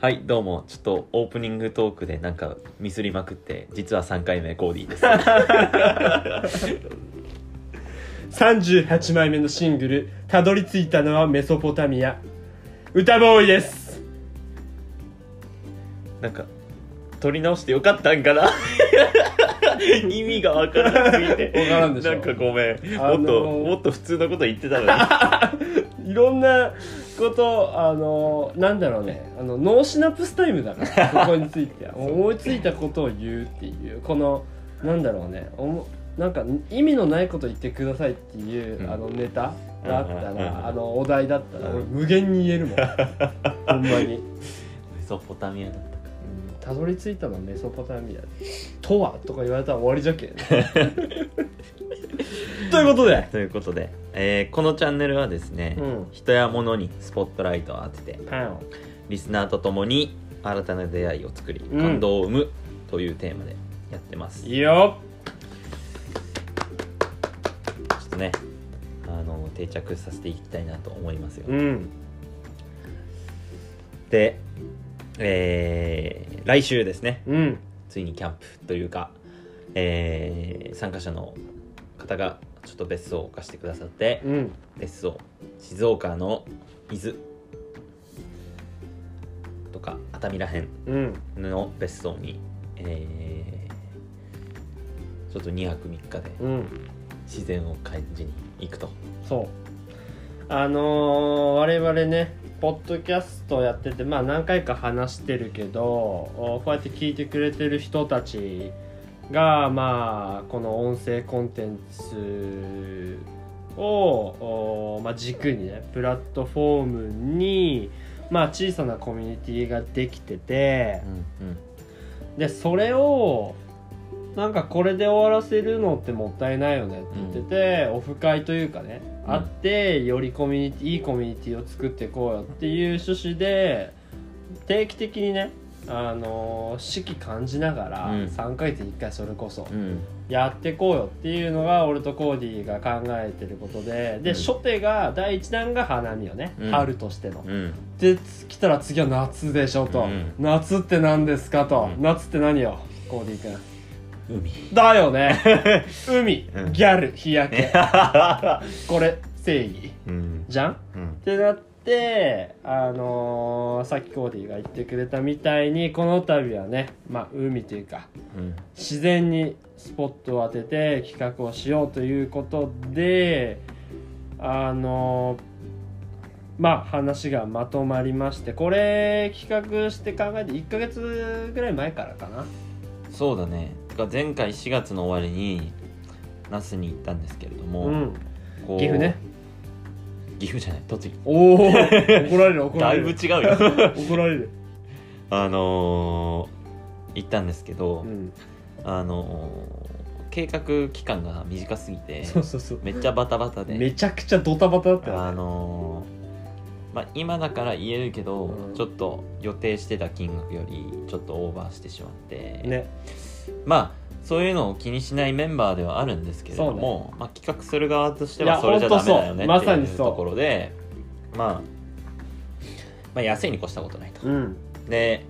はいどうも。ちょっとオープニングトークでなんかミスりまくって実は3回目コーディーです。38枚目のシングル「たどり着いたのはメソポタミア」歌ボーイです。なんか撮り直してよかったんかな？意味がわからなすぎて。わからんでしょ。なんかごめん、あのーもっともっと普通のこと言ってたのに。いろんなことあのなんだろうね。あの no synapse time だからここについては。思いついたことを言うっていうこのなんだろうね。おもなんか意味のないこと言ってくださいっていう、うん。あのネタがあったら、あのお題だったら、うん俺無限に言えるもん。ほんまに。メソポタミアだった。かたどり着いたのはメソポタミアとはとか言われたら終わりじゃけん。ということで。ということで、えーこのチャンネルはですね、うん。人や物にスポットライトを当ててパンリスナーと共に新たな出会いを作りうん。感動を生むというテーマでやってます、いいよちょっとねあの定着させていきたいなと思いますよ、うん。で、えー来週ですね。うん。ついにキャンプというか、えー参加者の方がちょっと別荘を貸してくださって、うん。別荘静岡の伊豆とか熱海らへんうん。の別荘に、えーちょっと2泊3日でうん。自然を感じに行くと。そう。あのー我々ねポッドキャストやっててまあ何回か話してるけどおこうやって聞いてくれてる人たちがまあこの音声コンテンツをおまあ、軸にねプラットフォームにまあ小さなコミュニティができててうんでそれをなんかこれで終わらせるのってもったいないよねって言ってて、オフ会というかね、うん。あってよりコミュニティいいコミュニティを作っていこうよっていう趣旨で定期的にねあのー四季感じながらうん。3ヶ月に1回それこそうん。うんやっていこうよっていうのが俺とコーディが考えてることでで、うん。初手が第1弾が花見よね、うん。春としての。うん。で来たら次は夏でしょと、うん。夏って何ですかと、うん。夏って何よコーディ君海。だよね。海、うん。ギャル。日焼け。これ正義。うん。じゃん？っうん。てなってあのーさっきコーディが言ってくれたみたいにこの度はねまあ海というかうん。自然にスポットを当てて企画をしようということであのまあ話がまとまりましてこれ企画して考えて1ヶ月ぐらい前からかな。そうだね。てか前回4月の終わりに那須に行ったんですけれども、うん。こう岐阜ね。岐阜じゃない栃木。おお怒られる怒らだいぶ違うよ。怒られる。あのー行ったんですけど、うん。あのー計画期間が短すぎてそうそうそう。めっちゃバタバタで。めちゃくちゃドタバタだったよあねのーまあ今だから言えるけど、うん。ちょっと予定してた金額よりちょっとオーバーしてしまって、ねまあそういうのを気にしないメンバーではあるんですけれども、まあ、企画する側としてはそれじゃダメだよねってさにそう。いう。ところで、まあ、まあ安いに越したことないと。うん。で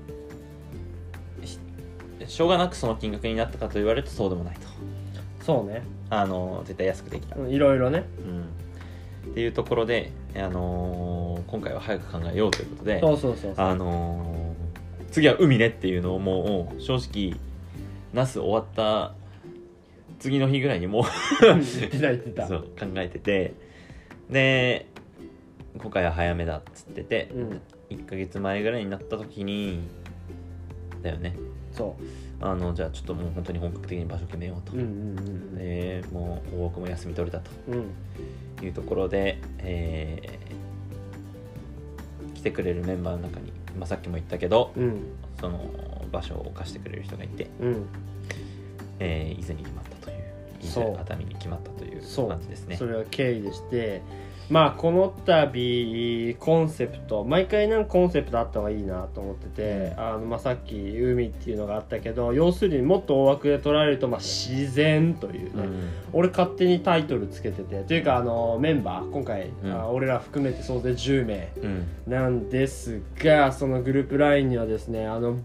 ししょうがなくその金額になったかと言われるとそうでもないと。そうね。あの絶対安くできた、うんいろいろね。うん、っていうところで、あのー今回は早く考えようということでそうそうそうそう。あのー次は海ねっていうのをもう正直ナス終わった次の日ぐらいにもう そう考えててで今回は早めだっつってて、うん。1ヶ月前ぐらいになった時にだよね。そあのじゃあちょっともう本当に本格的に場所決めようと、ううんうんでもう大奥も休み取れたと。うんうん。いうところで、えー来てくれるメンバーの中に、まあ、さっきも言ったけどうんその場所を貸してくれる人がいて、うん。えー伊豆に決まったという伊豆熱海に決まったという。感じですね。それは経緯でしてまあこの度コンセプト毎回なんかコンセプトあった方がいいなと思ってて、あのまあさっき海っていうのがあったけど要するにもっと大枠で捉えるとまあ自然というね、俺勝手にタイトルつけててというかあのメンバー今回、うん。あ俺ら含めて総勢10名うん。なんですがそのグループ LINE にはですねあの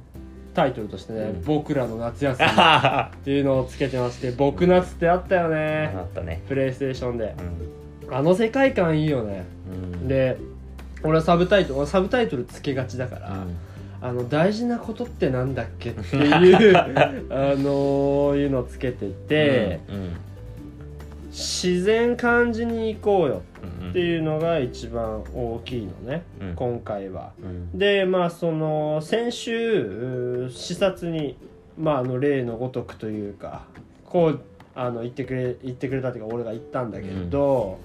タイトルとしてね、うん。僕らの夏休み っあていうのをつけてまして僕夏ってあったよね。ったね。プレイステーションで。うんあの世界観いいよね。うん。で俺はサブタイトル俺サブタイトルつけがちだから、うん。あの大事なことってなんだっけっていう あのいうのをつけてて、うん自然感じに行こうようんっていうのが一番大きいのね、うん。今回は。うん。でまあその先週視察に、まあ、あの例のごとくというかこうあの言ってくれ言ってくれたというか俺が言ったんだけど、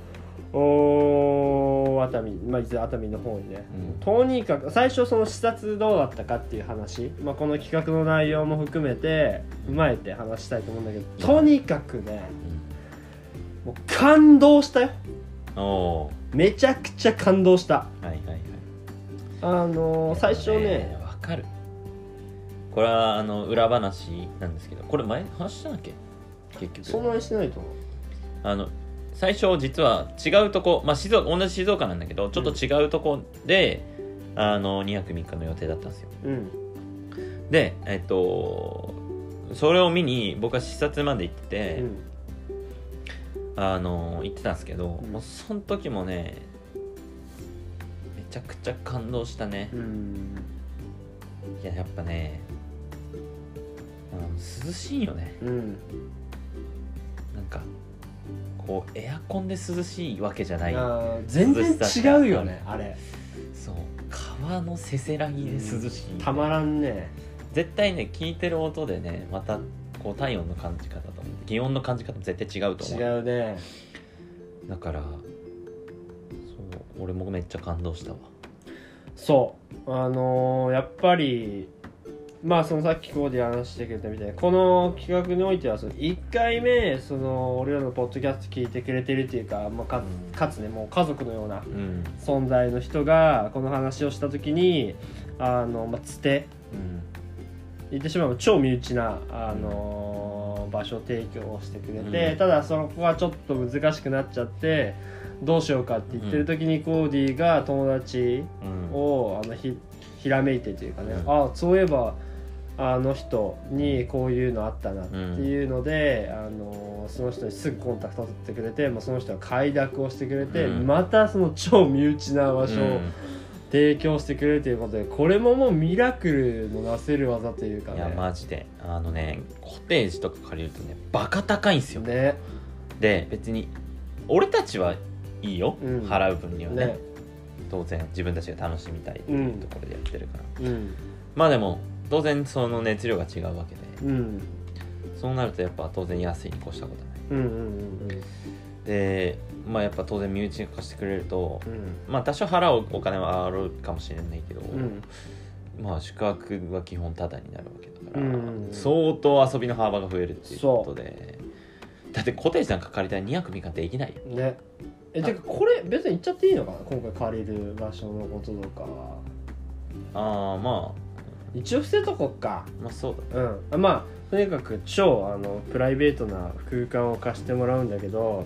おー熱海、まあ、熱海の方にね、うん。とにかく最初その視察どうだったかっていう話、まあ、この企画の内容も含めて踏まえて話したいと思うんだけどとにかくねもう感動したよ。うんおめちゃくちゃ感動した。ーはいはいはい。あのー最初ねわかる。これはあの裏話なんですけどこれ前話したんだっけ？結局。そんなにしてないと思う。あの最初実は違うとこ、まあ、静岡同じ静岡なんだけどちょっと違うとこで、あの2泊3日の予定だったんですよ。うん。でえっとそれを見に僕は視察まで行ってて、うん。あの行ってたんですけど、うん。もうその時もねめちゃくちゃ感動したね、うん。いややっぱね涼しいよね。うん。なんかこうエアコンで涼しいわけじゃない。全然違うよねあれ。そう。川のせせらぎで涼しい、たまらんね。絶対ね聞いてる音でねまたこう体温の感じ方と気温の感じ方も絶対違うと思う。違うね。だからそう俺もめっちゃ感動したわ。そう。あのーやっぱりまあそのさっきコーディ話してくれたみたいにこの企画においてはその1回目その俺らのポッドキャスト聞いてくれてるっていうか、まあ、かうん。かつねもう家族のようなうん。存在の人がこの話をした時にあの、まあ、つて。うん。言ってしまえば超身内な、あのー場所提供をしてくれて、うん。ただそこがちょっと難しくなっちゃってどうしようかって言ってる時にコーディが友達うん。をあのひひらめいてというかね、うん。あそういえばあの人にこういうのあったなっていうので、あのその人にすぐコンタクト取ってくれて、もうその人が快諾をしてくれて、うん。またその超身内な場所を提供してくれるということでこれももうミラクルのなせる技というかね。いやマジで。あのねコテージとか借りるとねバカ高いんですよ。ね。で別に俺たちはいいよ、うん。払う分にはね。ね。当然自分たちが楽しみたいっていうところでやってるから、うん。まあでも当然その熱量が違うわけで。うん。そうなるとやっぱ当然安いに越したことない。うんうんうんでまあやっぱ当然身内が貸してくれるとうん。まあ多少払うお金はあるかもしれないけど、うん。まあ宿泊は基本タダになるわけだから、うん相当遊びの幅が増えるっていうことで。だってコテージなんか借りたら2泊3日できないよ。ねえてかこれ別に言っちゃっていいのかな？今回借りる場所のこととかは。ああま一応伏せとこっか。あまあそうだうん。あまあとにかく超あのプライベートな空間を貸してもらうんだけど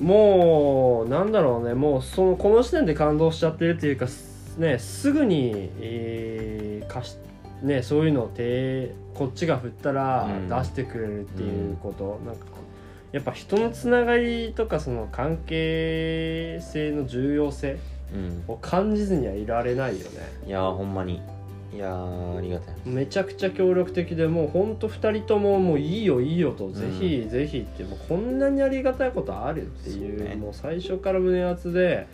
もうなんだろうね。もうそのこの時点で感動しちゃってるっていうかすねすぐに、えー貸しねそういうのを手こっちが振ったらうん。出してくれるっていうこと、なんかやっぱ人のつながりとかその関係性の重要性うん、を感じずにはいられないよね。いやーほんまに。いやーありがたい。めちゃくちゃ協力的でもうほんと2人とももういいよいいよと、ん。ぜひぜひってもうこんなにありがたいことあるっていうそうね。もう最初から胸熱で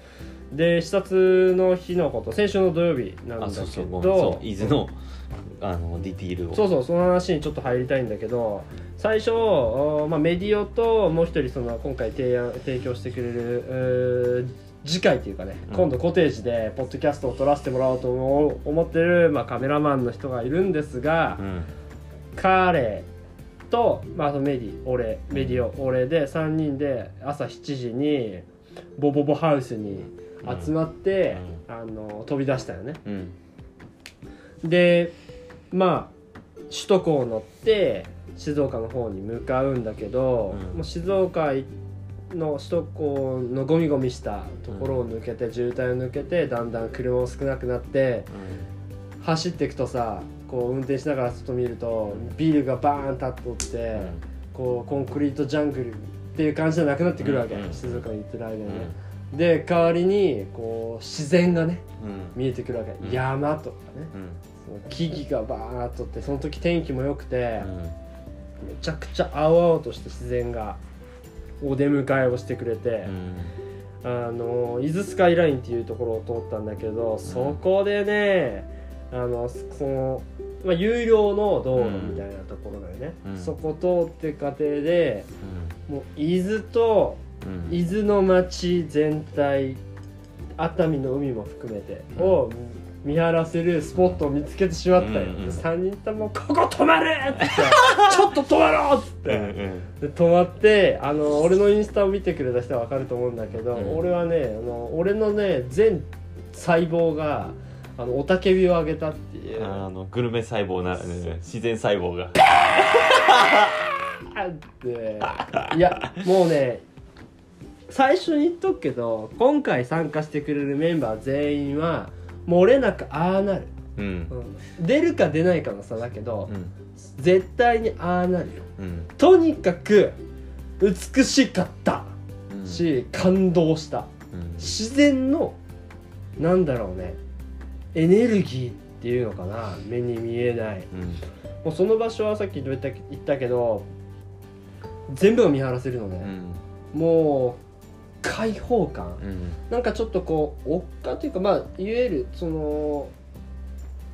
で視察の日のこと先週の土曜日なんだけあそうそうごどめん。そう伊豆のあのディティールを。そうそうその話にちょっと入りたいんだけど最初、おまあ、メディオともう一人その今回提案提供してくれる次回っていうかね、うん。今度コテージでポッドキャストを撮らせてもらおうと思思ってる、まあ、カメラマンの人がいるんですが、うん。彼と、まあ、メディ俺メディオ俺で3人で朝7時にボボボハウスに集まって、あの飛び出したよね。うん。でまあ首都高を乗って静岡の方に向かうんだけど、うん。もう静岡の首都高のゴミゴミしたところを抜けて、渋滞を抜けてだんだん車も少なくなって走っていくとさこう運転しながら外見るとビルがバーン立っとって、こうコンクリートジャングルっていう感じじゃなくなってくるわけ、うんうん静岡に行ってる間にね、で代わりにこう自然がねうん。見えてくるわけ、うん。山とかね木々がバーッとってその時天気も良くて、うん。めちゃくちゃ青々とした自然がお出迎えをしてくれてう、ん。あの伊豆スカイラインっていうところを通ったんだけど、そこでねあのその、まあ、有料の道路みたいなところだよね、うん。そこ通って過程でもう伊豆とうん。伊豆の町全体熱海の海も含めてうん。を見晴らせるスポットを見つけてしまったよ、うんうん3人とも「ここ止まれ!」っつって「ちょっと止まろう!」っつって、うんうん。で止まってあの俺のインスタを見てくれた人は分かると思うんだけど、うん。俺はねあの俺のね全細胞があの雄たけびを上げたっていう。あのグルメ細胞な自然細胞が。あって。いやもうね最初に言っとくけど今回参加してくれるメンバー全員は漏れなくああなる、うん。うん。出るか出ないかの差だけど、うん。絶対にああなるよ。うん。とにかく美しかった。うん。し、感動した。うん。自然のなんだろうねエネルギーっていうのかな。目に見えない。うん。もうその場所はさっき言った言ったけど全部が見晴らせるのね、うん。もう開放感。うん。なんかちょっとこう丘というかまあいわゆるその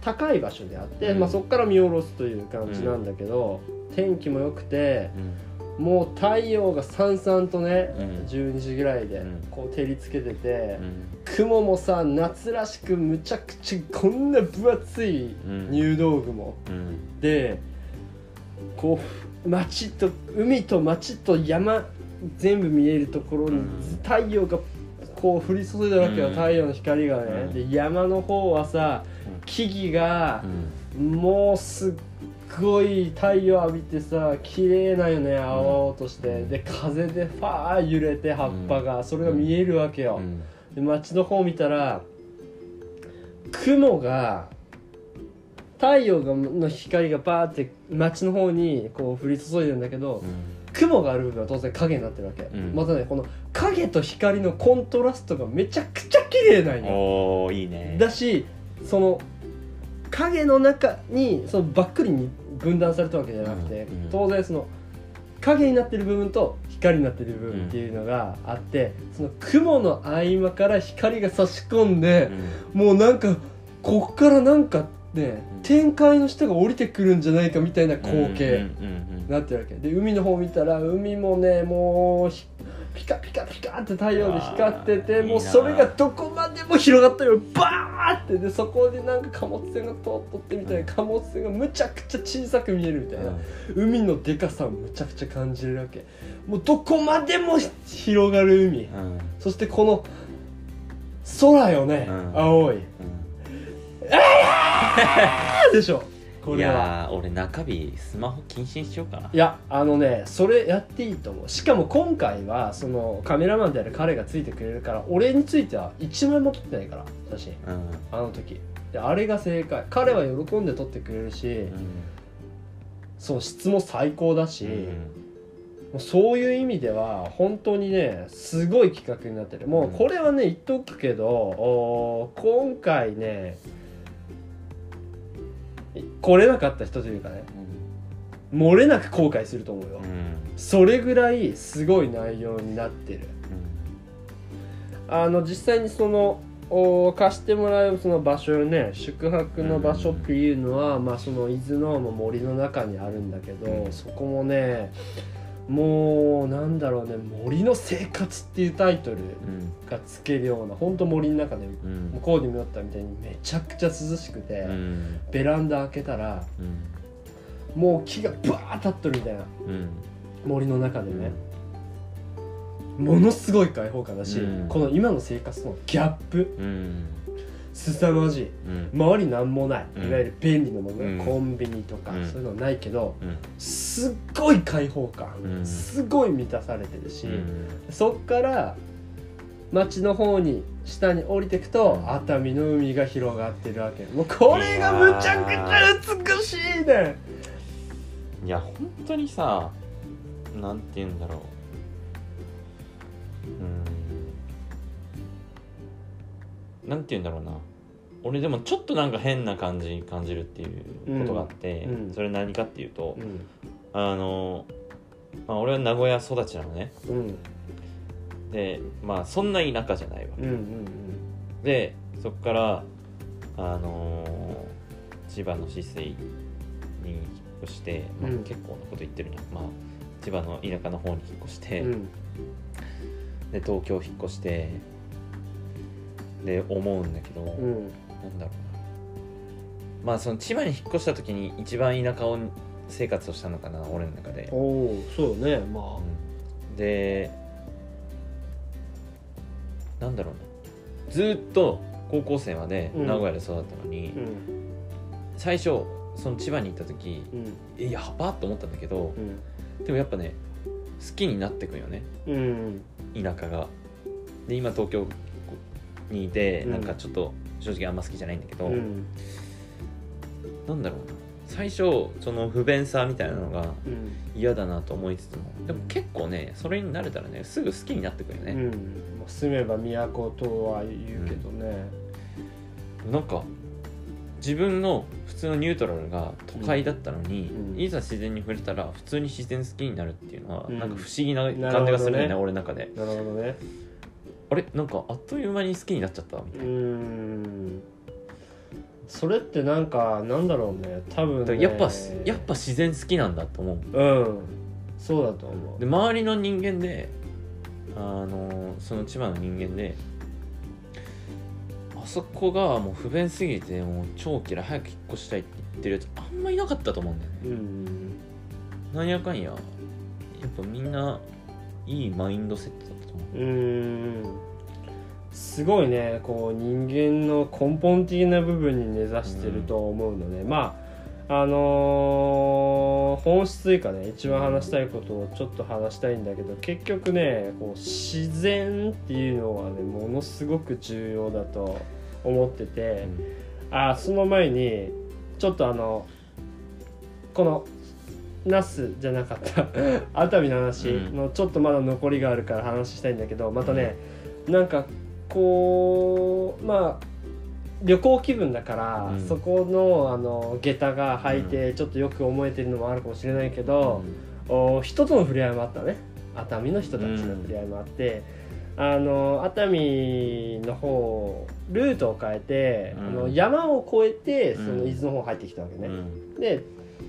高い場所であって、うん。まあ、そこから見下ろすという感じなんだけど、天気も良くてうん。もう太陽がさんさんとね、うん。12時ぐらいでうん。こう照りつけてて、うん。雲もさ夏らしくむちゃくちゃこんな分厚いうん。入道雲うん。でこう町と海と町と山全部見えるところにうん太陽がこう降り注いだわけよ、うん太陽の光がね、うん。で山の方はさ木々がもうすっごい太陽浴びてさ綺麗なよね青々として、で風でファー揺れて葉っぱが、それが見えるわけよ、うん。で街の方見たら雲が太陽がの光がバーって街の方にこう降り注いでるんだけど、雲がある部分は当然影になってるわけ、ん。またねこの影と光のコントラストがめちゃくちゃ綺麗なんよ。おおいいね。だしその影の中にそのばっくりに分断されたわけじゃなくて、うんうん。当然その影になってる部分と光になってる部分っていうのがあって、その雲の合間から光が差し込んでう、ん。もうなんかこっからなんかねうん。天界の下が降りてくるんじゃないかみたいな光景。うんうんなってるわけ。で海の方見たら海もねもうひピカピカピカって太陽で光っててもうそれがどこまでも広がったよ。バーって。でそこでなんか貨物船が通っとってみたいな。貨物船がむちゃくちゃ小さく見えるみたいな、海のでかさをむちゃくちゃ感じるわけ。もうどこまでも広がる海。うん。うんそしてこの空よね、うん。青い。でしょこいれは。やー俺中日スマホ禁止にしようかな。いやあのねそれやっていいと思う。しかも今回はそのカメラマンである彼がついてくれるから俺については1枚も撮ってないから写真うん。あの時。であれが正解。彼は喜んで撮ってくれるし、うん。そう質も最高だし、うん。もうそういう意味では本当にねすごい企画になってる。もうこれはね言っとくけどおー今回ね来れなかった人というかね漏れなく後悔すると思うよ、うんそれぐらいすごい内容になってる。あの実際にそのお貸してもらうその場所よね宿泊の場所っていうのは、まあその伊豆のまあ森の中にあるんだけど、うん。そこもねもうなんだろうね「森の生活」っていうタイトルうん。がつけるような本当森の中でうん。向こうに見よったみたいにめちゃくちゃ涼しくて、うん。ベランダ開けたらうん。もう木がバーッ立っとるみたいなうん。森の中でね、ものすごい開放感だし、うん。この今の生活とのギャップ。うん凄まじい。うん。周りなんもない、うん。いわゆる便利なもの、うん。コンビニとか、うん。そういうのはないけどうん。すっごい開放感、うん。すごい満たされてるし、うん。そっから町の方に下に降りていくと、うん。熱海の海が広がってるわけ。もうこれがむちゃくちゃ美しいねいや本当にさなんて言うんだろう。うん。なんて言うんだろうな俺でもちょっとなんか変な感じに感じるっていうことがあって、うんうん。それ何かっていうと、うん。あの、まあ、俺は名古屋育ちなのね。うん。でまあそんな田舎じゃないわうんうんでそこからあのー千葉の市水に引っ越して、まあうん。結構なこと言ってるな、まあ、千葉の田舎の方に引っ越して、うん。で東京引っ越してで思うんだけど、うんなんだろうな。まあその千葉に引っ越した時に一番田舎を生活をしたのかな俺の中で。お、おそうねまうん。でなんだろうな。ずーっと高校生までうん。名古屋で育ったのに、あうん。最初その千葉に行った時うん。えやばっと思ったんだけどうん。でもやっぱね好きになってくよね。うん。田舎が。で今東京にいてうん。なんかちょっと正直あんま好きじゃないんだけど、うん。なんだろうな。最初その不便さみたいなのがうん。嫌だなと思いつつも。でも結構ねそれに慣れたらねすぐ好きになってくるよね、うん。まあ住めば都とは言うけどね。なんか自分の普通のニュートラルが都会だったのに、うん。いざ自然に触れたら普通に自然好きになるっていうのは、うん。なんか不思議な感じがするよねね俺の中で。なるほどねあれ？なんかあっという間に好きになっちゃったみたういな、ん。それってなんかなんだろうね。多分ね。やっぱやっぱ自然好きなんだと思う。うん。そうだと思で周りの人間であのその千葉の人間であそこがもう不便すぎてもう超嫌い。早く引っ越したいって言ってるやつあんまいなかったと思うんだよね。ううん。なんやかんややっぱみんないいマインドセットううん。すごいね。こう人間の根本的な部分に根ざしてると思うので、まああのー本質というかね一番話したいことをちょっと話したいんだけど結局ねこう自然っていうのはねものすごく重要だと思ってて、あその前にちょっとあのこのナスじゃなかった。熱海の話のちょっとまだ残りがあるから話したいんだけどまたねなんかこうまあ旅行気分だから、うん。そこのあの下駄が履いてちょっとよく思えてるのもあるかもしれないけど、お人との触れ合いもあったね。熱海の人たちの触れ合いもあって、あの熱海の方ルートを変えて、うん。あの山を越えてうん。その伊豆の方入ってきたわけね、うん。で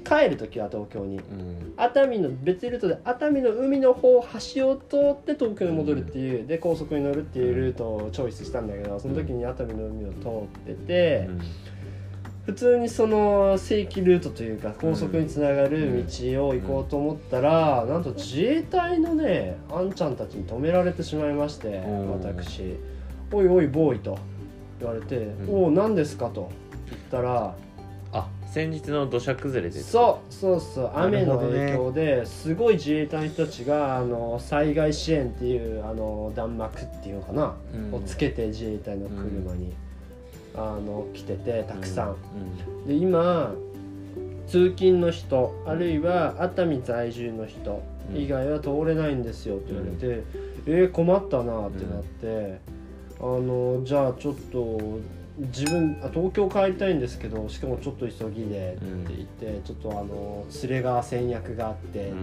帰る時は東京に。うん。熱海の別ルートで熱海の海の方橋を通って東京に戻るっていう、で高速に乗るっていうルートをチョイスしたんだけどその時に熱海の海を通ってて、普通にその正規ルートというか高速につながる道を行こうと思ったら、なんと自衛隊のねあんちゃんたちに止められてしまいましてうん。私「おいおいボーイ」と言われて「んおお何ですか?」と言ったらあ先日の土砂崩れで。そうそうそう。な雨の影響ですごい自衛隊の人たちがあの災害支援っていうあの弾幕っていうのかな、うん。をつけて自衛隊の車に、あの来ててたくさん。うんで今通勤の人あるいは熱海在住の人以外は通れないんですよって言われて、えー、困ったなってなって、あのじゃあちょっと自分あ東京帰りたいんですけどしかもちょっと急ぎでって言って、ちょっとあの連れが戦略があってって、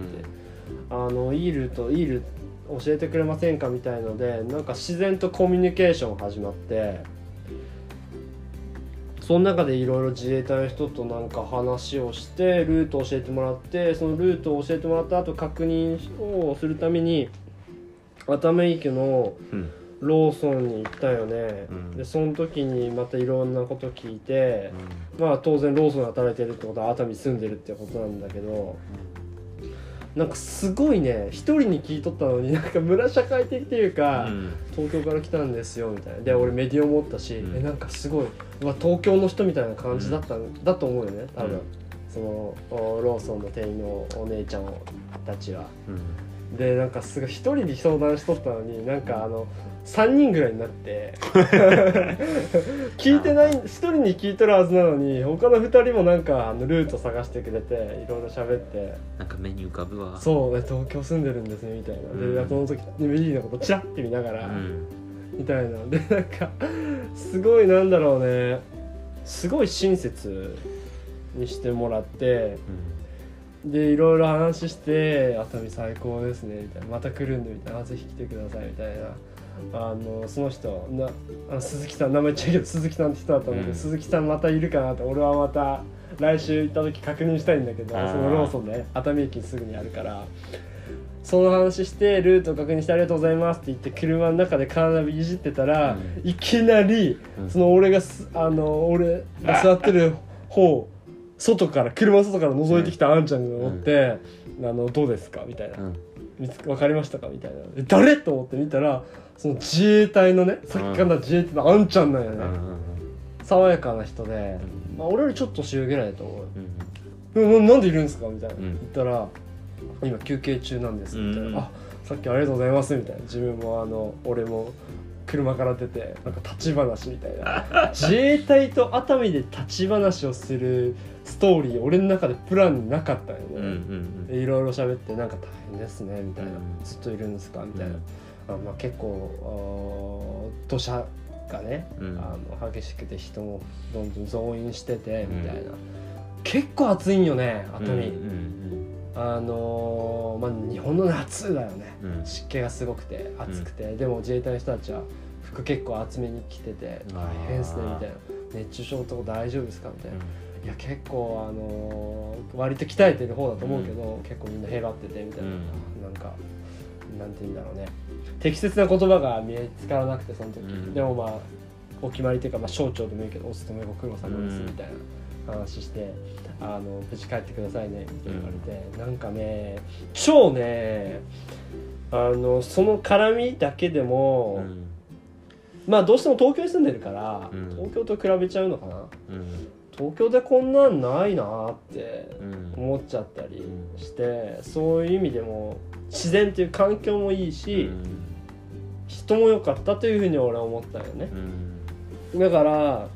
あのいいルートいいルート教えてくれませんかみたいのでなんか自然とコミュニケーション始まってその中でいろいろ自衛隊の人となんか話をしてルートを教えてもらってそのルートを教えてもらった後確認をするために熱海駅のうんローソンに行ったよね、うん。でその時にまたいろんなこと聞いて、まあ当然ローソンで働いてるってことは熱海に住んでるってことなんだけどなんかすごいね一人に聞いとったのになんか村社会的っていうか、うん。東京から来たんですよみたいな。で俺メディア持ったし、うん。えなんかすごい、まあ、東京の人みたいな感じだったん。だと思うよね多分、うんそのおローソンの店員のお姉ちゃんたちは。うん。でなんかすごい一人で相談しとったのになんかあの3人ぐらいになって。聞いてない1人に聞いてるはずなのに他の2人もなんかあのルート探してくれていろいろ喋って。なんか目に浮かぶわ。そうね東京住んでるんですねみたいな。で、うんその時メリーのことチラッて見ながら、うん。みたいな。でなんかすごいなんだろうね。すごい親切にしてもらってでいろいろ話して「熱海最高ですね」みたいな「また来るんで」みたいなあ「ぜひ来てください」みたいなあのその人なあの鈴木さん名前言っちゃうけど鈴木さんって人だったんだけど、うん。鈴木さんまたいるかなって俺はまた来週行った時確認したいんだけどそのローソンで熱海駅にすぐにあるからその話してルート確認してありがとうございますって言って車の中でカーナビいじってたら、うん。いきなりうん。その俺がすあの俺が座ってる方外から車の外から覗いてきたあんちゃんが乗って「あのどうですか?」みたいな。うん「見つ分かりましたか?」みたいな「え誰?」と思って見たらその自衛隊のねさっきから自衛隊のあんちゃんなんよね、爽やかな人で、まあ、俺よりちょっと年上ぐらいだと思う。うん。ななんでいるんですか？みたいな、うん。言ったら「今休憩中なんです」みたいな「うん。あさっきありがとうございます」みたいな。自分もあの俺も車から出てなんか立ち話みたいな。自衛隊と熱海で立ち話をするストーリー俺の中でプランになかったよね、うんうんでいろいろ喋ってなんか大変ですねみたいな、うん。ずっといるんですか？みたいな、あまあ、結構土砂がね、うん。あの激しくて人もどんどん増員しててみたいな、うん。結構暑いんよね熱海、うんうんあのーまあ日本の夏だよね。うん。うん湿気がすごくて暑くて、でも自衛隊の人たちは服結構厚めに着てて大変ですねみたいな。熱中症とか大丈夫ですかみたいな、いや結構あのー割と鍛えてる方だと思うけど、結構みんなへばっててみたいな、うん。なんかなんて言うんだろうね。適切な言葉が見つからなくてその時、うん。でもまあお決まりっていうか、まあ、省庁でもいいけどお勤めご苦労様ですうん。みたいな話して、あの無事帰ってくださいねみたいな言われて、なんかね超ねあのその絡みだけでも、うん。まあどうしても東京に住んでるから、うん。東京と比べちゃうのかな。うん。東京でこんなんないなってうん。思っちゃったりして、そういう意味でも自然っていう環境もいいし、人も良かったというふうに俺は思ったよね。うん。だから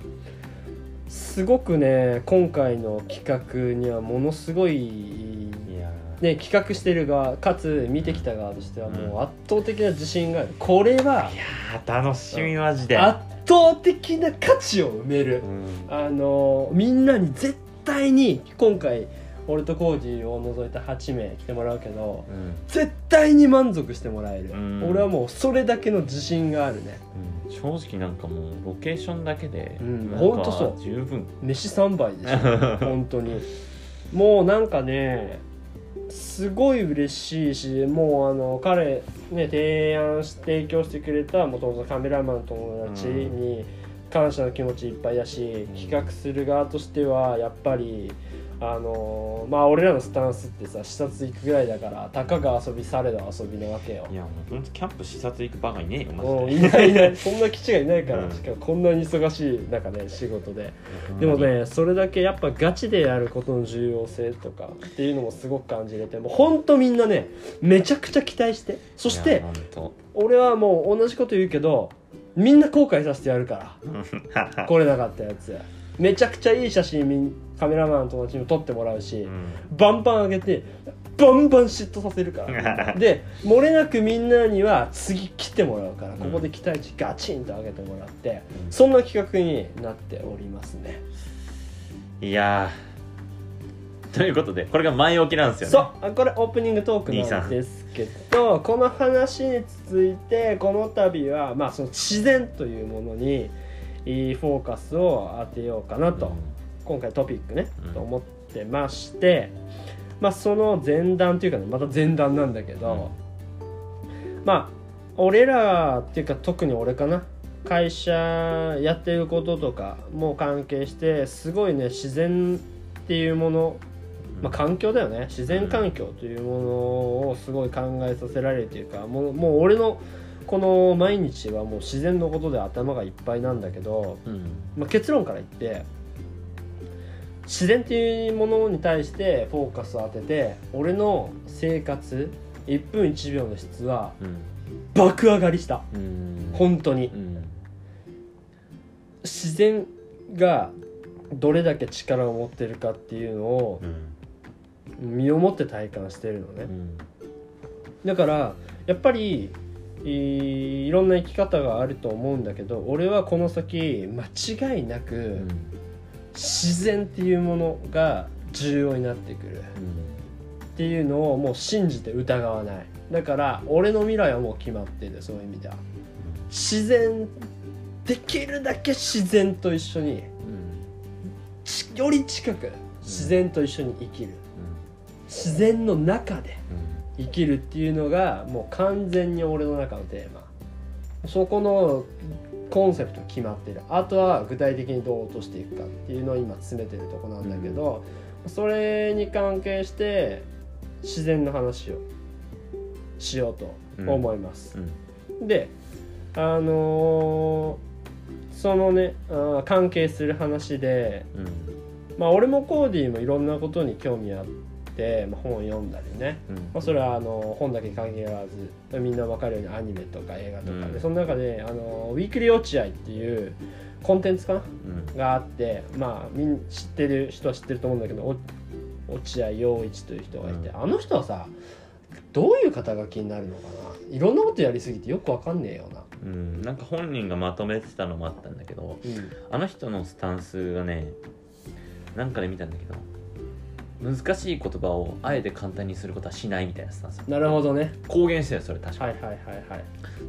すごくね今回の企画にはものすごいね、企画してる側かつ見てきた側としてはうん。もう圧倒的な自信がある。これはいやー楽しみマジで。圧倒的な価値を埋める。うん。あのみんなに絶対に今回俺とコージーを除いた8名来てもらうけどうん。絶対に満足してもらえる、うん。俺はもうそれだけの自信があるね。うん正直なんかもうロケーションだけでうん。なんかほんとそう。十分。飯3杯でしょ。本当に。もうなんかねすごい嬉しいしもうあの彼ね提案し提供してくれたもともとカメラマンの友達に感謝の気持ちいっぱいだし、企画する側としてはやっぱりあのまあ俺らのスタンスってさ視察行くぐらいだからたかが遊びされど遊びなわけよ。いやもうほんとキャンプ視察行くバカいねえよマジでいないいないそんな基地がいないから、うんしかもこんなに忙しい中で仕事で。でもねそれだけやっぱガチでやることの重要性とかっていうのもすごく感じれてもうほんとみんなねめちゃくちゃ期待してそして俺はもう同じこと言うけどみんな後悔させてやるから。来れなかったやつめちゃくちゃいい写真カメラマンの友達にも撮ってもらうし、うん。バンバン上げてバンバン嫉妬させるから。で漏れなくみんなには次来てもらうからここで期待値ガチンと上げてもらって、うんそんな企画になっておりますね。いやー。ということでこれが前置きなんですよね。そうあこれオープニングトークなんですけどこの話についてこの度は、まあ、その自然というものにいいフォーカスを当てようかなと、今回トピックね、うん。と思ってまして、まあ、その前段というかねまた前段なんだけど、まあ俺らっていうか特に俺かな。会社やってることとかも関係してすごいね自然っていうもの。まあ、環境だよね。自然環境というものをすごい考えさせられるというかもうもう俺のこの毎日はもう自然のことで頭がいっぱいなんだけど、うん。まあ、結論から言って自然っていうものに対してフォーカスを当てて俺の生活1分1秒の質はうん。爆上がりした。うん。本当に。うん。自然がどれだけ力を持ってるかっていうのをうん。身をもって体感してるのね。うん。だからやっぱりいいろんな生き方があると思うんだけど俺はこの先間違いなく、うん自然っていうものが重要になってくる。っていうのをもう信じて疑わない。だから俺の未来はもう決まってる。そういう意味では。自然できるだけ自然と一緒にうんちより近く自然と一緒に生きる。自然の中で生きるっていうのがもう完全に俺の中のテーマ。そこのコンセプト決まってる。あとは具体的にどう落としていくかっていうのを今詰めてるとこなんだけど、それに関係して自然の話をしようと思います、うん。であのーそのねあー関係する話でうん。まあ俺もコーディーもいろんなことに興味あって、まあ、本を読んだりね。うんまあ、それはあの本だけに限らずみんな分かるようにアニメとか映画とかで、うんその中であの「ウィークリー落合」っていうコンテンツかなうん。があってまあみん知ってる人は知ってると思うんだけどお落合陽一という人がいて、うあの人はさどういう肩書きになるのかな？いろんなことやりすぎてよく分かんねえよな。うん。なんか本人がまとめてたのもあったんだけどあの人のスタンスがねなんかで見たんだけど難しい言葉をあえて簡単にすることはしないみたいなスタンス。なるほどね。公言してるよそれ確かに、はいはいはいはい。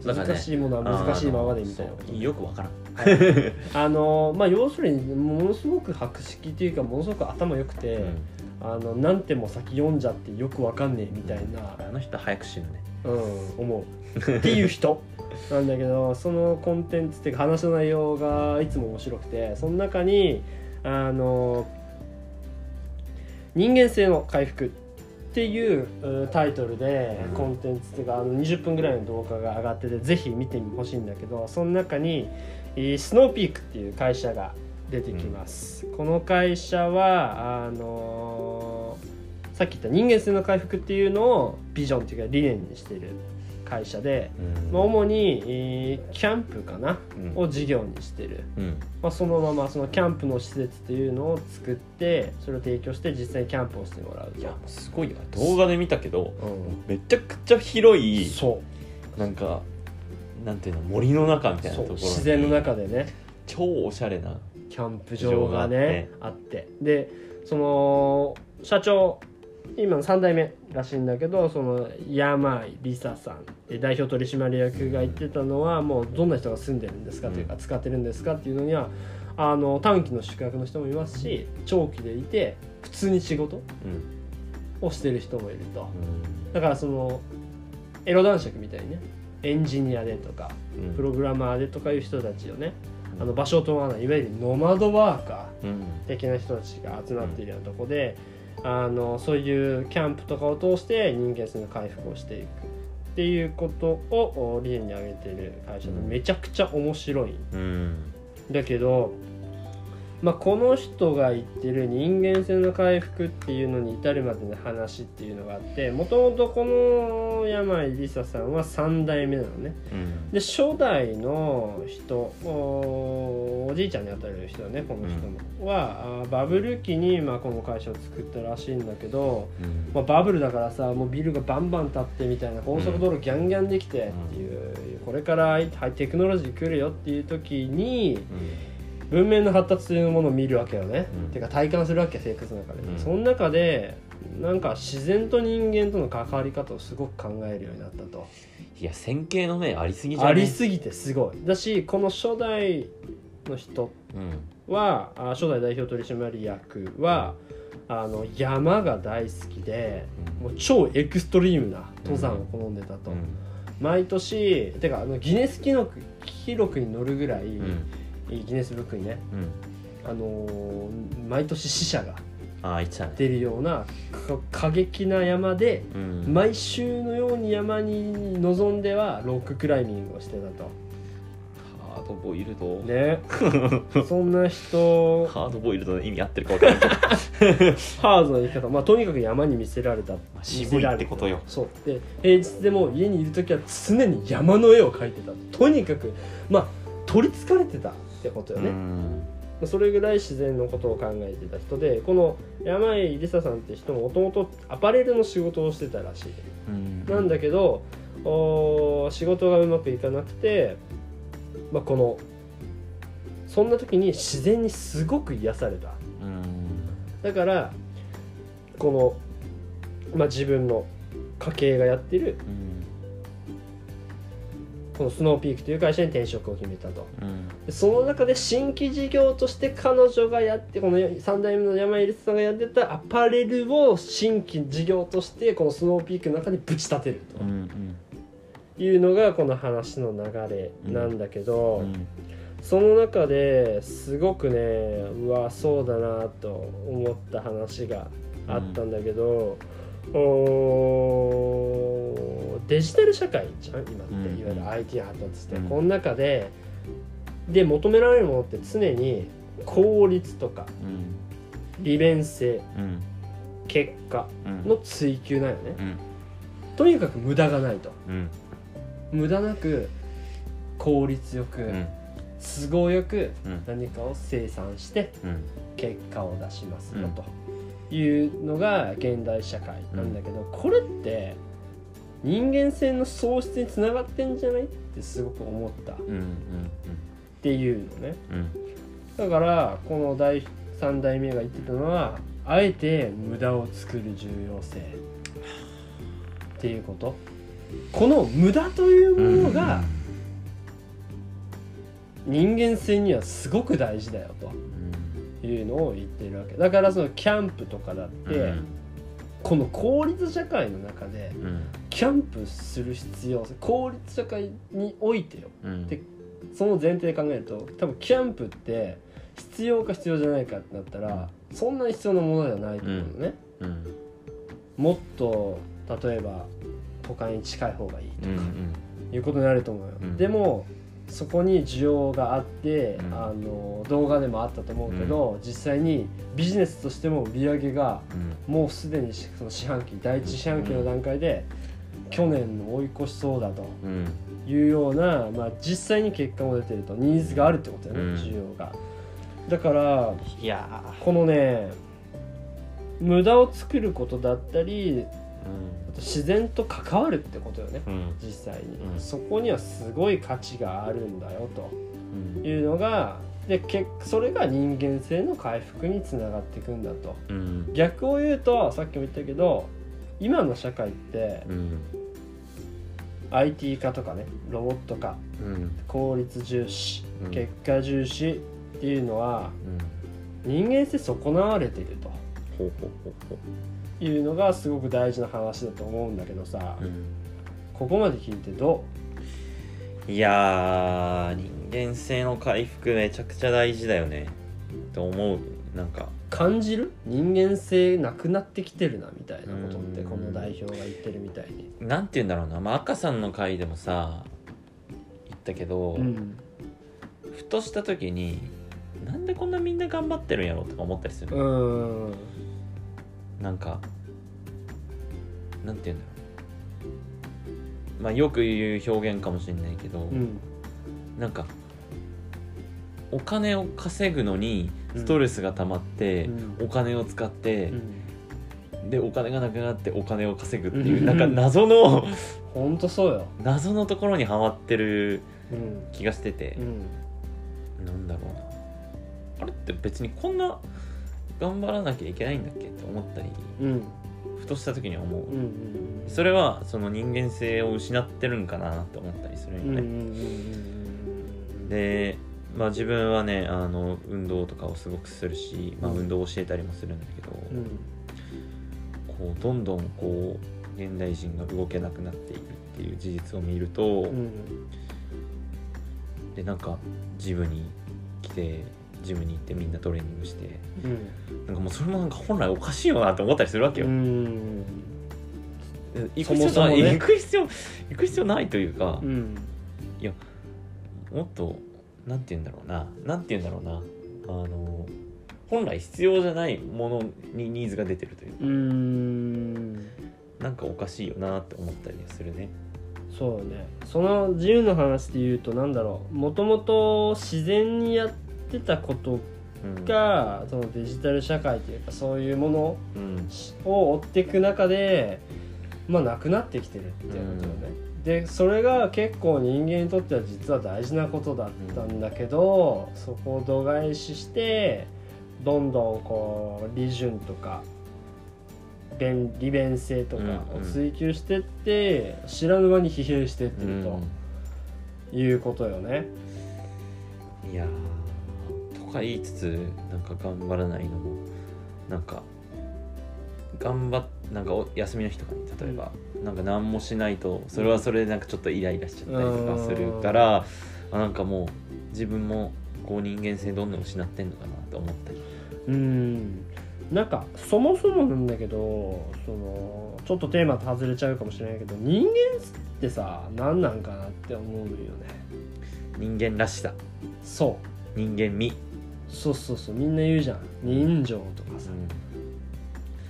だからね。難しいものは難しいままでみたいなこと。そう。よくわからん。はい。あのまあ要するにものすごく博識っていうかものすごく頭良くて、うん。あの何手も先読んじゃってよくわかんねえみたいな、あの人早く死ぬね。うん、思う。っていう人。なんだけどそのコンテンツっていうか話の内容がいつも面白くてその中にあの人間性の回復っていううタイトルでうん。コンテンツっていうかあの20分ぐらいの動画が上がっててぜひ見てほしいんだけどその中にえースノーピークっていう会社が出てきます、この会社はあのーさっき言った人間性の回復っていうのをビジョンっていうか理念にしている会社で、うん。まあ、主に、えーキャンプかなうん。を事業にしてる、うん。まあ、そのままそのキャンプの施設っていうのを作ってそれを提供して実際にキャンプをしてもらうと。いやすごいよ動画で見たけどうん。めちゃくちゃ広いそう。なんかなんていうの森の中みたいなところに。自然の中でね。超おしゃれなキャンプ場がねあって。でその社長今の3代目らしいんだけどその山井梨沙さんで代表取締役が言ってたのはもうどんな人が住んでるんですかというか使ってるんですかっていうのにはあの短期の宿泊の人もいますし長期でいて普通に仕事うん。をしてる人もいると。うん。だからそのエロ男爵みたいにねエンジニアでとかうん。プログラマーでとかいう人たちをねあの場所を問わないいわゆるノマドワーカーうん。的な人たちが集まっているようなとこで、あのそういうキャンプとかを通して人間性の回復をしていくっていうことをお理念に挙げている会社でうん。めちゃくちゃ面白い。うん。だけど、まあ、この人が言ってる人間性の回復っていうのに至るまでの話っていうのがあってもともとこの山井梨沙さんは3代目なのね。うん。で初代の人おおじいちゃんにあたる人ねこの人も、はあバブル期に、まあ、この会社を作ったらしいんだけど、うん。まあ、バブルだからさもうビルがバンバン建ってみたいな高速道路ギャンギャンできてっていう、これからテクノロジー来るよっていう時に文明の発達というものを見るわけよね、うん。てか体感するわけ生活の中で、うん。その中でなんか自然と人間との関わり方をすごく考えるようになったと。いや線形の目ありすぎじゃねありすぎてすごい。だしこの初代の人うん。はあ初代代表取締役はあの山が大好きでもう超エクストリームな登山を好んでたと、うん。毎年てかあのギネス記録記録に載るぐらい、うんギネスブックにね、うん。あのー毎年死者がああ言ってたね。てるようなか過激な山でうん。毎週のように山に臨んではロッククライミングをしてたと。ハードボイルド、ね。そんな人。ハードボイルドの意味合ってるか分からないけど。ハードな生き方。まあとにかく山に見せられた。渋いってことよ。そう。で平日でも家にいる時は常に山の絵を描いてた。とにかくまあ取りつかれてたってことよね、うん。それぐらい自然のことを考えてた人でこの山井梨沙さんって人ももともとアパレルの仕事をしてたらしい。うん。なんだけどおー仕事がうまくいかなくて、まあ、このそんな時に自然にすごく癒された。うん。だからこの、まあ、自分の家系がやってるうんこのスノーピークという会社に転職を決めたと。うん。でその中で新規事業として彼女がやってこの3代目の山井律さんがやってたアパレルを新規事業としてこのスノーピークの中にぶち立てるうんうん。というのがこの話の流れなんだけど、うん。その中ですごくねうわそうだなと思った話があったんだけど、おーデジタル社会じゃん今って、うん。いわゆる IT 発達して、うん。この中でで求められるものって常に効率とかうん。利便性うん。結果うん。の追求なんよね。うん。とにかく無駄がないと。うん。無駄なく効率よく、うん。都合よくうん。何かを生産してうん。結果を出しますよというのが現代社会なんだけど、これって人間性の喪失につながってんじゃない？ってすごく思った。っうんうんていうのね。うんだからこの第3代目が言ってたのはあえて無駄を作る重要性。っていうこと。この無駄というものが人間性にはすごく大事だよと。いうのを言ってるわけ。だからそのキャンプとかだって、うん。この効率社会の中でうんキャンプする必要性効率社会においてよ。うん。でその前提で考えると多分キャンプって必要か必要じゃないかってなったらそんなに必要なものではないと思うのね、うん。もっと例えば他に近い方がいいとか、うんいうことになると思うよ、うん。でもそこに需要があって、うん。あの動画でもあったと思うけど、実際にビジネスとしても売り上げがうん。もうすでにしその四半期第一四半期の段階で去年の追い越しそうだとうん。いうような、まあ、実際に結果も出てるとニーズがあるってことだよね、うん。需要が。だからいやこのね無駄を作ることだったりーあと自然と関わるってことよね実際に、うん。そこにはすごい価値があるんだよとうん。いうのがでけそれが人間性の回復につながっていくんだと。うん。逆を言うとさっきも言ったけど今の社会ってうん IT 化とかねロボット化うん。効率重視うん。結果重視っていうのはうん。人間性損なわれていると。ほうほうほうほいうのがすごく大事な話だと思うんだけどさ、ここまで聞いてどいやー人間性の回復めちゃくちゃ大事だよね。と思う。なんかう感じる？人間性なくなってきてるなみたいなことってうん。この代表が言ってるみたいに。なんて言うんだろうな、まあ、赤さんの回でもさ言ったけど、うん。ふとした時になんでこんなみんな頑張ってるんやろとか思ったりする、うん。なんかなんて言うんだろう。まあよく言う表現かもしれないけど、うん。なんかお金を稼ぐのにストレスが溜まって、うん。お金を使ってう、ん。でお金がなくなってお金を稼ぐっていう、うん。なんか謎のほんとそうよ。謎のところにはまってるうん。気がしててう、ん。なんだろうな。あれって別にこんな頑張らなきゃいけないんだっけって思ったりうん。ふとした時に思う、うんうんそれはその人間性を失ってるんかなって思ったりするよね、うんうんうんうん。で、まあ、自分はねあの運動とかをすごくするし、まあ、うん。運動を教えたりもするんだけど、うん。こうどんどんこう現代人が動けなくなっているっていう事実を見ると、うん。でなんかジムに来てジムに行ってみんなトレーニングしてうん。なんかもうそれもなんか本来おかしいよなって思ったりするわけよ、うん。行く必要ない、そもそもね。行く必要行く必要ないというかう、ん。もっとなんて言うんだろうな。なんて言うんだろうな。あの本来必要じゃないものにニーズが出てるというか、うん。なんかおかしいよなって思ったりするね。そうね。その自由の話で言うとなんだろう。もともと自然にやってたことうん。がそのデジタル社会というかそういうものうん。を追っていく中でまあなくなってきてるっていうことよね、でそれが結構人間にとっては実は大事なことだったんだけど、そこを度外視してどんどんこう利潤とか便利便性とかを追求してって、知らぬ間に疲弊してってるということよね。いやーとか言いつつなんか頑張らないのもなんか頑張っなんかお休みの日とかに例えば、なんか何もしないとそれはそれでなんかちょっとイライラしちゃったりとかするから、あなんかもう自分もこう人間性どんどん失ってんのかなと思ったり。うん。なんかそもそもなんだけどそのちょっとテーマと外れちゃうかもしれないけど人間ってさ何なんかなって思うよね。人間らしさ。そう。人間味、そうそうそう。みんな言うじゃん。人情とかさ。うん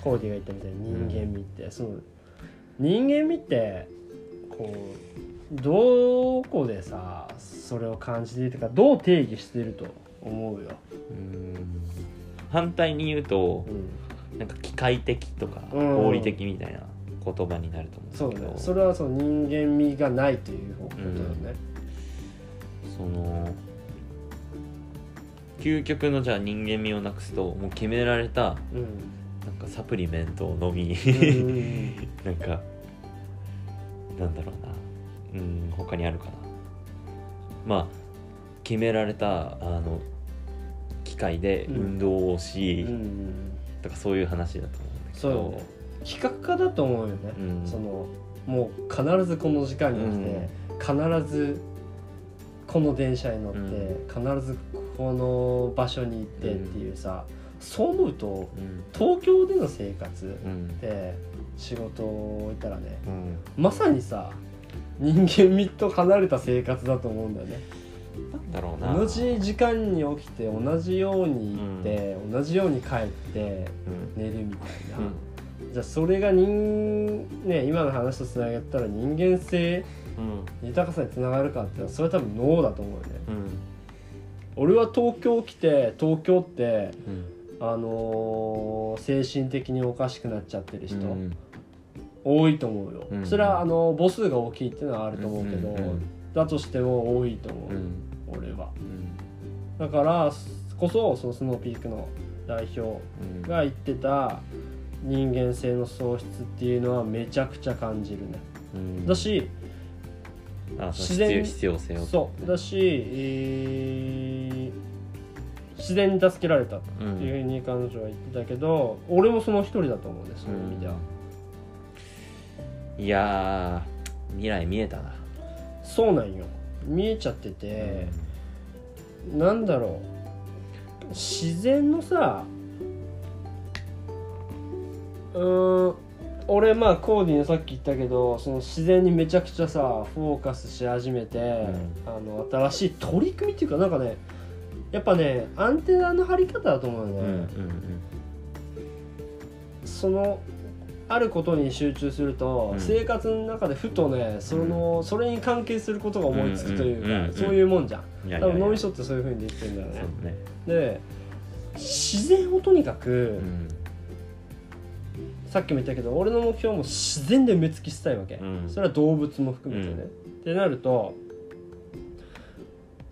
コーディが言ったみたいに人間味って、その人間味ってこうどこでさそれを感じているかどう定義していると思うよ、うん。反対に言うとうん、なんか機械的とかうん。合理的みたいな言葉になると思そううんだけど、ね。それはその人間味がないということよね、その究極のじゃあ人間味をなくすともう決められたうんなんかサプリメントを飲みうん。なんかなんだろうな。うん他にあるかな。まあ決められたあの機械で運動をし、うんとかそういう話だと思うんだけど。そうよね。企画家だと思うよね、うん。そのもう必ずこの時間に起きて、必ずこの電車に乗って、必ずこの場所に行ってっていうさ、そう思うとうん。東京での生活うん。で仕事を置いたらねうん。まさにさ人間味と離れた生活だと思うんだよね。だろうな。同じ時間に起きて同じように行って、同じように帰ってうん。寝るみたいな、うん。じゃあそれが人ね今の話とつなげたら人間性うん。豊かさにつながるかってそれは多分ノーだと思うよね。うん。俺は東京来て東京ってうんあのー精神的におかしくなっちゃってる人、うん。多いと思うよ、うん。それはあの母数が大きいっていうのはあると思うけど、うんだとしても多いと思う、うん。俺は。うん。だからこそそのスノーピークの代表うんが言ってた人間性の喪失っていうのはめちゃくちゃ感じるね。うん。だし自然の必要必要性をそう。だし、えー自然に助けられたってうんいうふうに彼女は言ってたけど、俺もその一人だと思うねそういう意味では、いやー未来見えたな。そうなんよ。見えちゃってて、なんだろう。自然のさうーん俺まあコーディにさっき言ったけどその自然にめちゃくちゃさフォーカスし始めて、あの新しい取り組みっていうかなんかねやっぱねアンテナの張り方だと思うよね、うんうんそのあることに集中すると、うん。生活の中でふとねその、それに関係することが思いつくというか、うんうんうんうん。そういうもんじゃん。多分脳みそってそういうふうにできてるんだよね。ね。で自然をとにかく、うん。さっきも言ったけど俺の目標も自然で埋め尽くしたいわけ、うん。それは動物も含めてね、うん。ってなると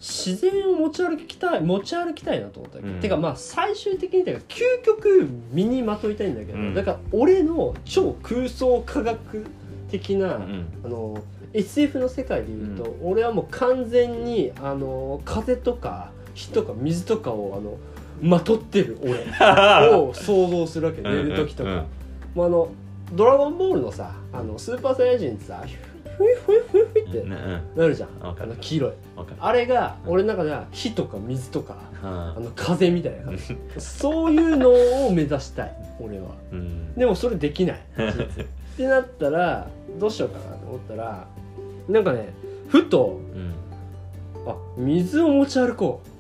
自然を持ち歩きたい持ち歩きたいなと思ったわけ、うん。てかまあ最終的に究極身にまといたいんだけど、うん。だから俺の超空想科学的な、うんあの SF の世界でいうと、俺はもう完全にあの風とか火とか水とかをあのまとってる俺 を想像するわけ。寝る時とか。うん。うんうんもうあのドラゴンボールのさあのスーパーサイヤ人ってさフふいふいふいふいってうんうん。なるじゃん。あの黄色い。あれが俺の中では火とか水とかはあの風みたいな感じ。そういうのを目指したい俺は。うん。でもそれできない。ってなったらどうしようかなと思ったらなんかねふとうん。あ水を持ち歩こう。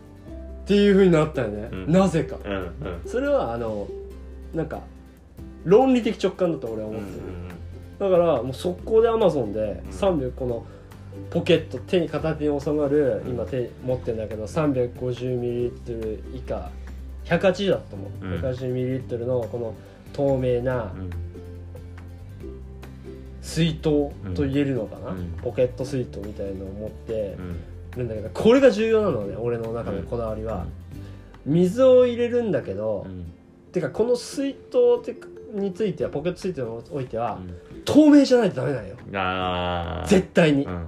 っていうふうになったよね、うん。なぜか。うんうん。それはあのなんか論理的直感だと俺はうん思ってる、だからもう速攻でアマゾンでうん。300このポケット手に片手に収まる、うん。今手持ってるんだけど 350ml 以下。180だと思う、うん。180ml のこの透明なうん。水筒と言えるのかな、うん。ポケット水筒みたいのを持ってうん。るんだけどこれが重要なのね俺の中のこだわりは、水を入れるんだけど、うん。てかこの水筒ってについてはポケット水筒においては、うん透明じゃないとダメなんよ。あー。絶対に、うんうん。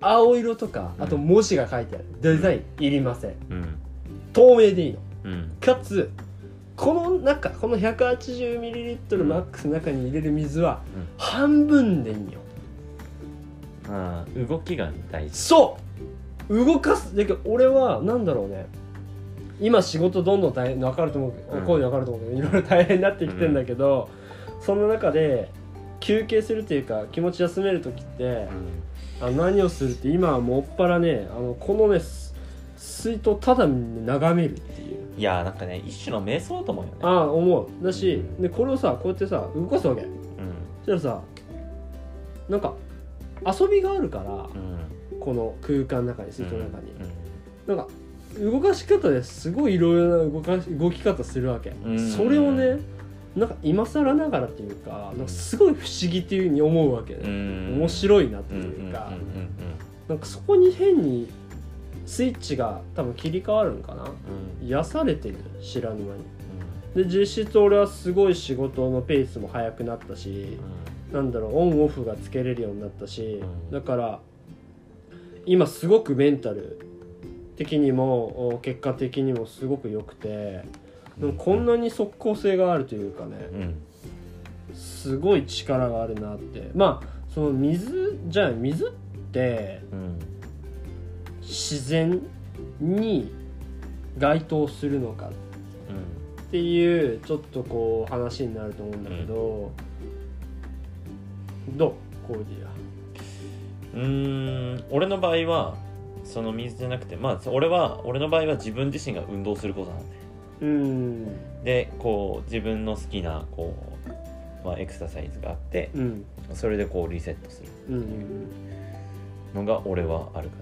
青色とかうん。あと文字が書いてある。デザインいりません。うん。透明でいいの。うん。かつこの中この 180ml マックスの中に入れる水はうん。半分でいいんよあー動きが大事。そう。動かす。だけど俺はなんだろうね。今仕事どんどん大変分かると思うけど、うん。こういうの分かると思うけどいろいろ大変になってきてんだけど、その中で休憩するっていうか気持ち休める時ってあの何をするって今はもっぱらねあのこのねす水筒ただ眺めるっていう。いやーなんかね一種の瞑想だと思うよね。ああ思う。だしでこれをさこうやってさ動かすわけ。うん。そしたらさなんか遊びがあるからうん。この空間の中に水筒の中に、うん。なんか動かし方ですごいいろいろな動かし動き方するわけ、うん。それをねなんか今更ながらっていうかなんかすごい不思議っていうふうに思うわけね、うん。面白いなってうんいうか、なんかそこに変にスイッチが多分切り替わるんかな。うん。癒されてる知らぬ間に。で実質俺はすごい仕事のペースも速くなったしなんだろうオンオフがつけれるようになったし、うん。だから今すごくメンタル的にもお結果的にもすごく良くてでもこんなに即効性があるというかねすごい力があるなって。まあその水じゃあ水ってうん。自然に該当するのかっていうちょっとこう話になると思うんだけど、どうコーディは？うんうーん。俺の場合はその水じゃなくてまあ俺は俺の場合は自分自身が運動することなんでうん。でこう自分の好きなこう、まあ、エクササイズがあってうん。それでこうリセットする。うんのが俺はあるか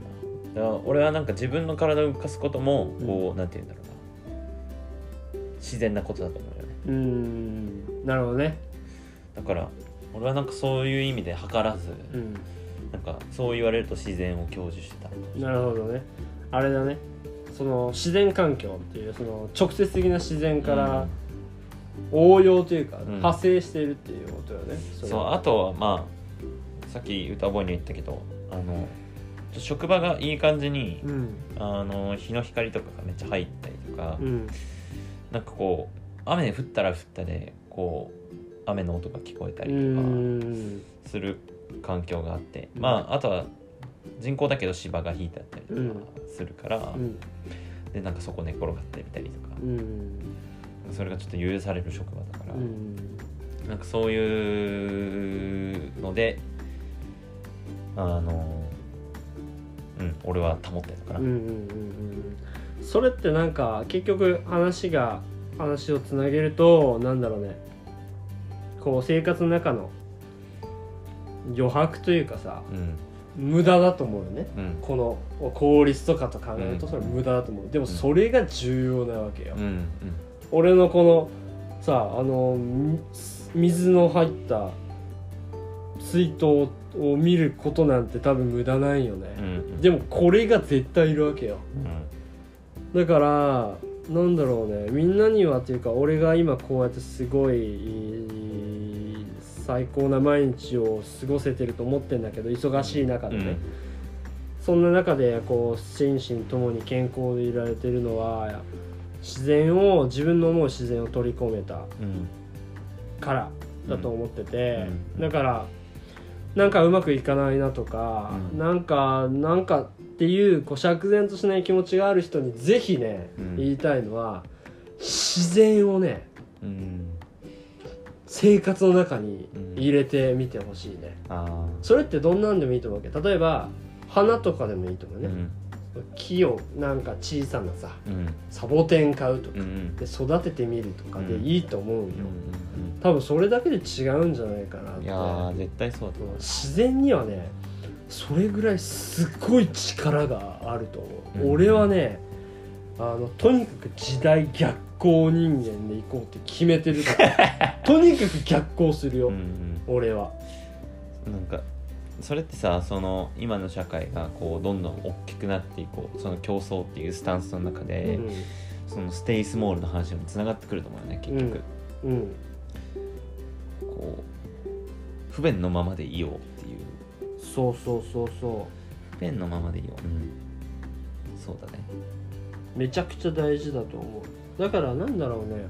な。だから俺はなんか自分の体を動かすこともこう、なんて言うんだろうな。自然なことだと思うよね。うん。なるほどね。だから俺はなんかそういう意味で図らず、うん。なんかそう言われると自然を享受してた。なるほどね。あれだねその自然環境っていうその直接的な自然から応用というか、ん。派生しているっていうことよね。うんれはそうあとはまあさっき歌覚えに言ったけどあの職場がいい感じにうん。あの日の光とかがめっちゃ入ったりとか、うん。なんかこう雨降ったら降ったでこう雨の音が聞こえたうりとかん。する環境があって、うん。まああとは人工だけど芝が引いてあったりとかするから、うん。でなんかそこ寝転がってみたりとか。う、ん。それがちょっと許される職場だから、うん。なんかそういうのであのうん俺は保ってるのかな、うんうんうんうん。それってなんか結局話が話をつなげるとなんだろうね。こう生活の中の余白というかさうん無駄だと思うよね。うん。この効率とかと考えるとうんそれ無駄だと思う。でもそれが重要なわけよ、うん。うん。俺のこのさあのみ水の入った水筒を見ることなんて多分無駄ないよね、うん。うん。でもこれが絶対いるわけよ。だからなんだろうね。みんなにはっていうか俺が今こうやってすごい最高な毎日を過ごせてると思ってんだけど忙しい中でね、うん。そんな中でこう心身ともに健康でいられてるのは自然を自分の思う自然を取り込めたうんからだと思ってて、うん。だからなんかうまくいかないなとか、うん。なんかなんかっていうこう釈然としない気持ちがある人にぜひね、うん。言いたいのは自然をねうん生活の中に入れてみてほしいね、あそれってどんなんでもいいと思うわけ？例えば花とかでもいいと思うね、うん。木をなんか小さなさうん。サボテン買うとかうんで育ててみるとかでいいと思うよ、うん。多分それだけで違うんじゃないかなって。いやー絶対そうだと思う。自然にはねそれぐらいすっごい力があると思う、うん。俺はねあのとにかく時代逆行人間で行こうって決めてるから。とにかく逆行するよ、うん俺は。うんなんかそれってさその今の社会がこうどんどん大きくなっていこう。その競争っていうスタンスの中で、そのステイスモールの話にもつながってくると思うよね結局、うん、うん、こう不便のままでいようっていう。そうそうそうそ不便のままでいよう、うん、そうだね。うめちゃくちゃ大事だと思うだからなんだろうね。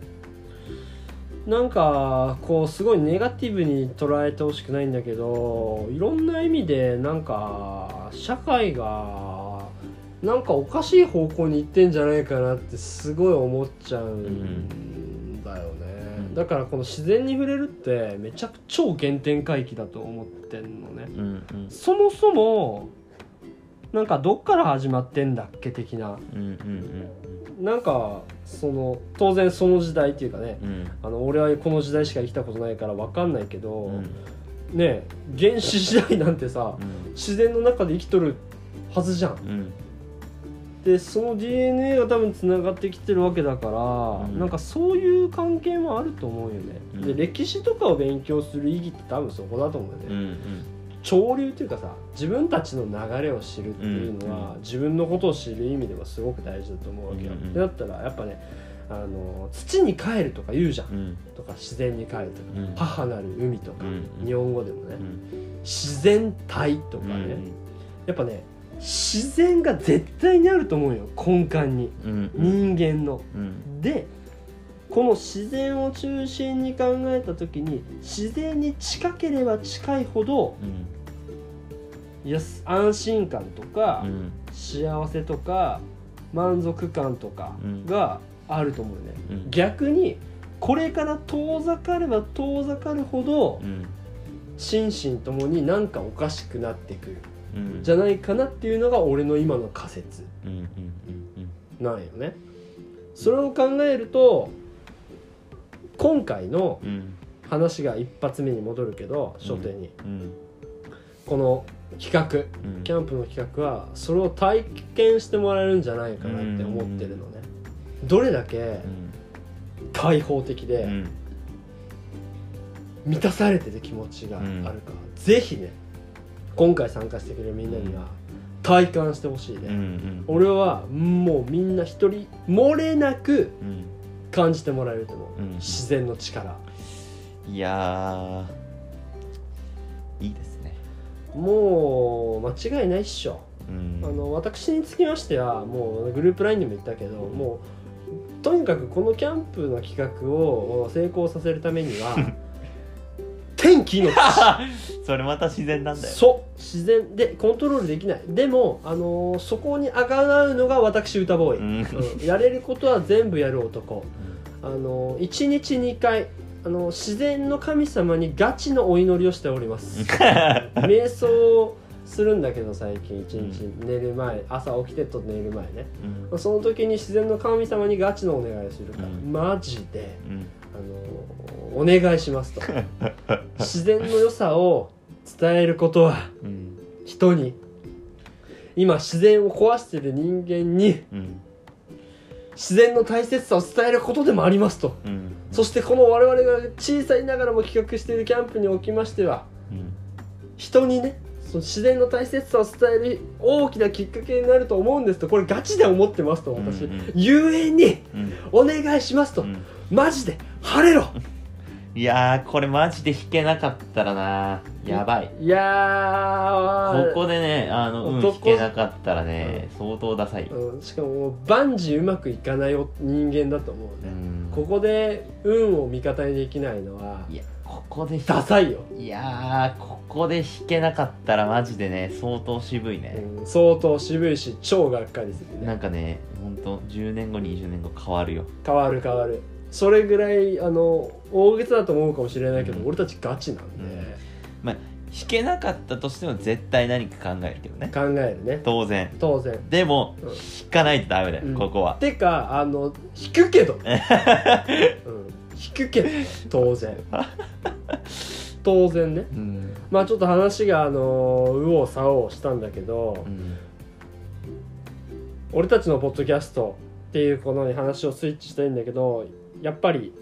なんかこうすごいネガティブに捉えてほしくないんだけどいろんな意味でなんか社会がなんかおかしい方向に行ってんじゃないかなってすごい思っちゃうんだよね、うん。だからこの自然に触れるってめちゃくちゃ超原点回帰だと思ってんのね。うんうん。そもそもなんかどっから始まってんだっけ的なうんうんなんかその当然その時代っていうかねうん。うんあの俺はこの時代しか生きたことないから分かんないけど、うん。ねえ原始時代なんてさ自然の中で生きとるはずじゃん。うん。でその DNA が多分つながってきてるわけだから、うん。なんかそういう関係もあると思うよね、うん。で歴史とかを勉強する意義って多分そこだと思うよね、うんうん潮流っていうかさ自分たちの流れを知るっていうのは、うん自分のことを知る意味ではすごく大事だと思うわけよ、うんうんでだったらやっぱねあの土に帰るとか言うじゃん、うん。とか自然に帰るとか、うん。母なる海とか、うん日本語でもね、うん。自然体とかね、うん。やっぱね自然が絶対にあると思うよ。根幹に。うん。人間の。うん。でこの自然を中心に考えた時に自然に近ければ近いほどうんいや安心感とか、うん。幸せとか満足感とかがあると思うね、うん。逆にこれから遠ざかれば遠ざかるほどうん。心身ともになんかおかしくなってくる。うん。じゃないかなっていうのが俺の今の仮説。なんよね。それを考えると今回の話が一発目に戻るけど初手に、うん。この企画うん。キャンプの企画はそれを体験してもらえるんじゃないかなって思ってるのね。どれだけうん。開放的でうん。満たされてる気持ちがあるか、ぜひね今回参加してくれるみんなには体感してほしいね、うんうん。俺はもうみんな一人漏れなくうん。感じてもらえると思う、うん。自然の力。いやー。いいですねもう間違いないっしょ、うん。あの私につきましてはもうグループ LINE でも言ったけどもうとにかくこのキャンプの企画を成功させるためには 天気の それまた自然なんだよ。そう自然。でコントロールできない。でも、あのーそこにあがなうのが私歌ボーイ、うん。うん。やれることは全部やる男。あの1日2回あの自然の神様にガチのお祈りをしております。瞑想するんだけど最近一日。寝る前朝起きてと寝る前ね。うん。その時に自然の神様にガチのお願いをするから、うん。マジでうん。あのお願いしますと。自然の良さを伝えることはうん。人に今自然を壊している人間にうん自然の大切さを伝えることでもありますと。うん。そしてこの我々が小さいながらも企画しているキャンプにおきましてはうん人にねその自然の大切さを伝える大きなきっかけになると思うんですと。これガチで思ってますと私、うんうんゆえにうん。お願いしますと、うん。マジで晴れろいやーこれマジで弾けなかったらな。やばい。いやーここでねあのうん男。弾けなかったらね相当ダサい。うん、しかも万事うまくいかないお人間だと思ううね、ん。ここで運を味方にできないのはいやここでダサいよ。いやーここで弾けなかったらマジでね相当渋いね、うん相当渋いし超がっかりするね。なんかねほんと10年後20年後変わるよ。変わる変わるそれぐらいあの大げさだと思うかもしれないけど、うん。俺たちガチなんで、まあ弾けなかったとしても絶対何か考えるけどね。考えるね。当然。当然。でも、うん。弾かないとダメだよ、うん。ここは。てかあの弾くけど、うん、弾くけど当然。当然ね。うん、まあちょっと話があの右往左往したんだけど、うん。俺たちのポッドキャストっていうこのに話をスイッチしたいんだけどやっぱり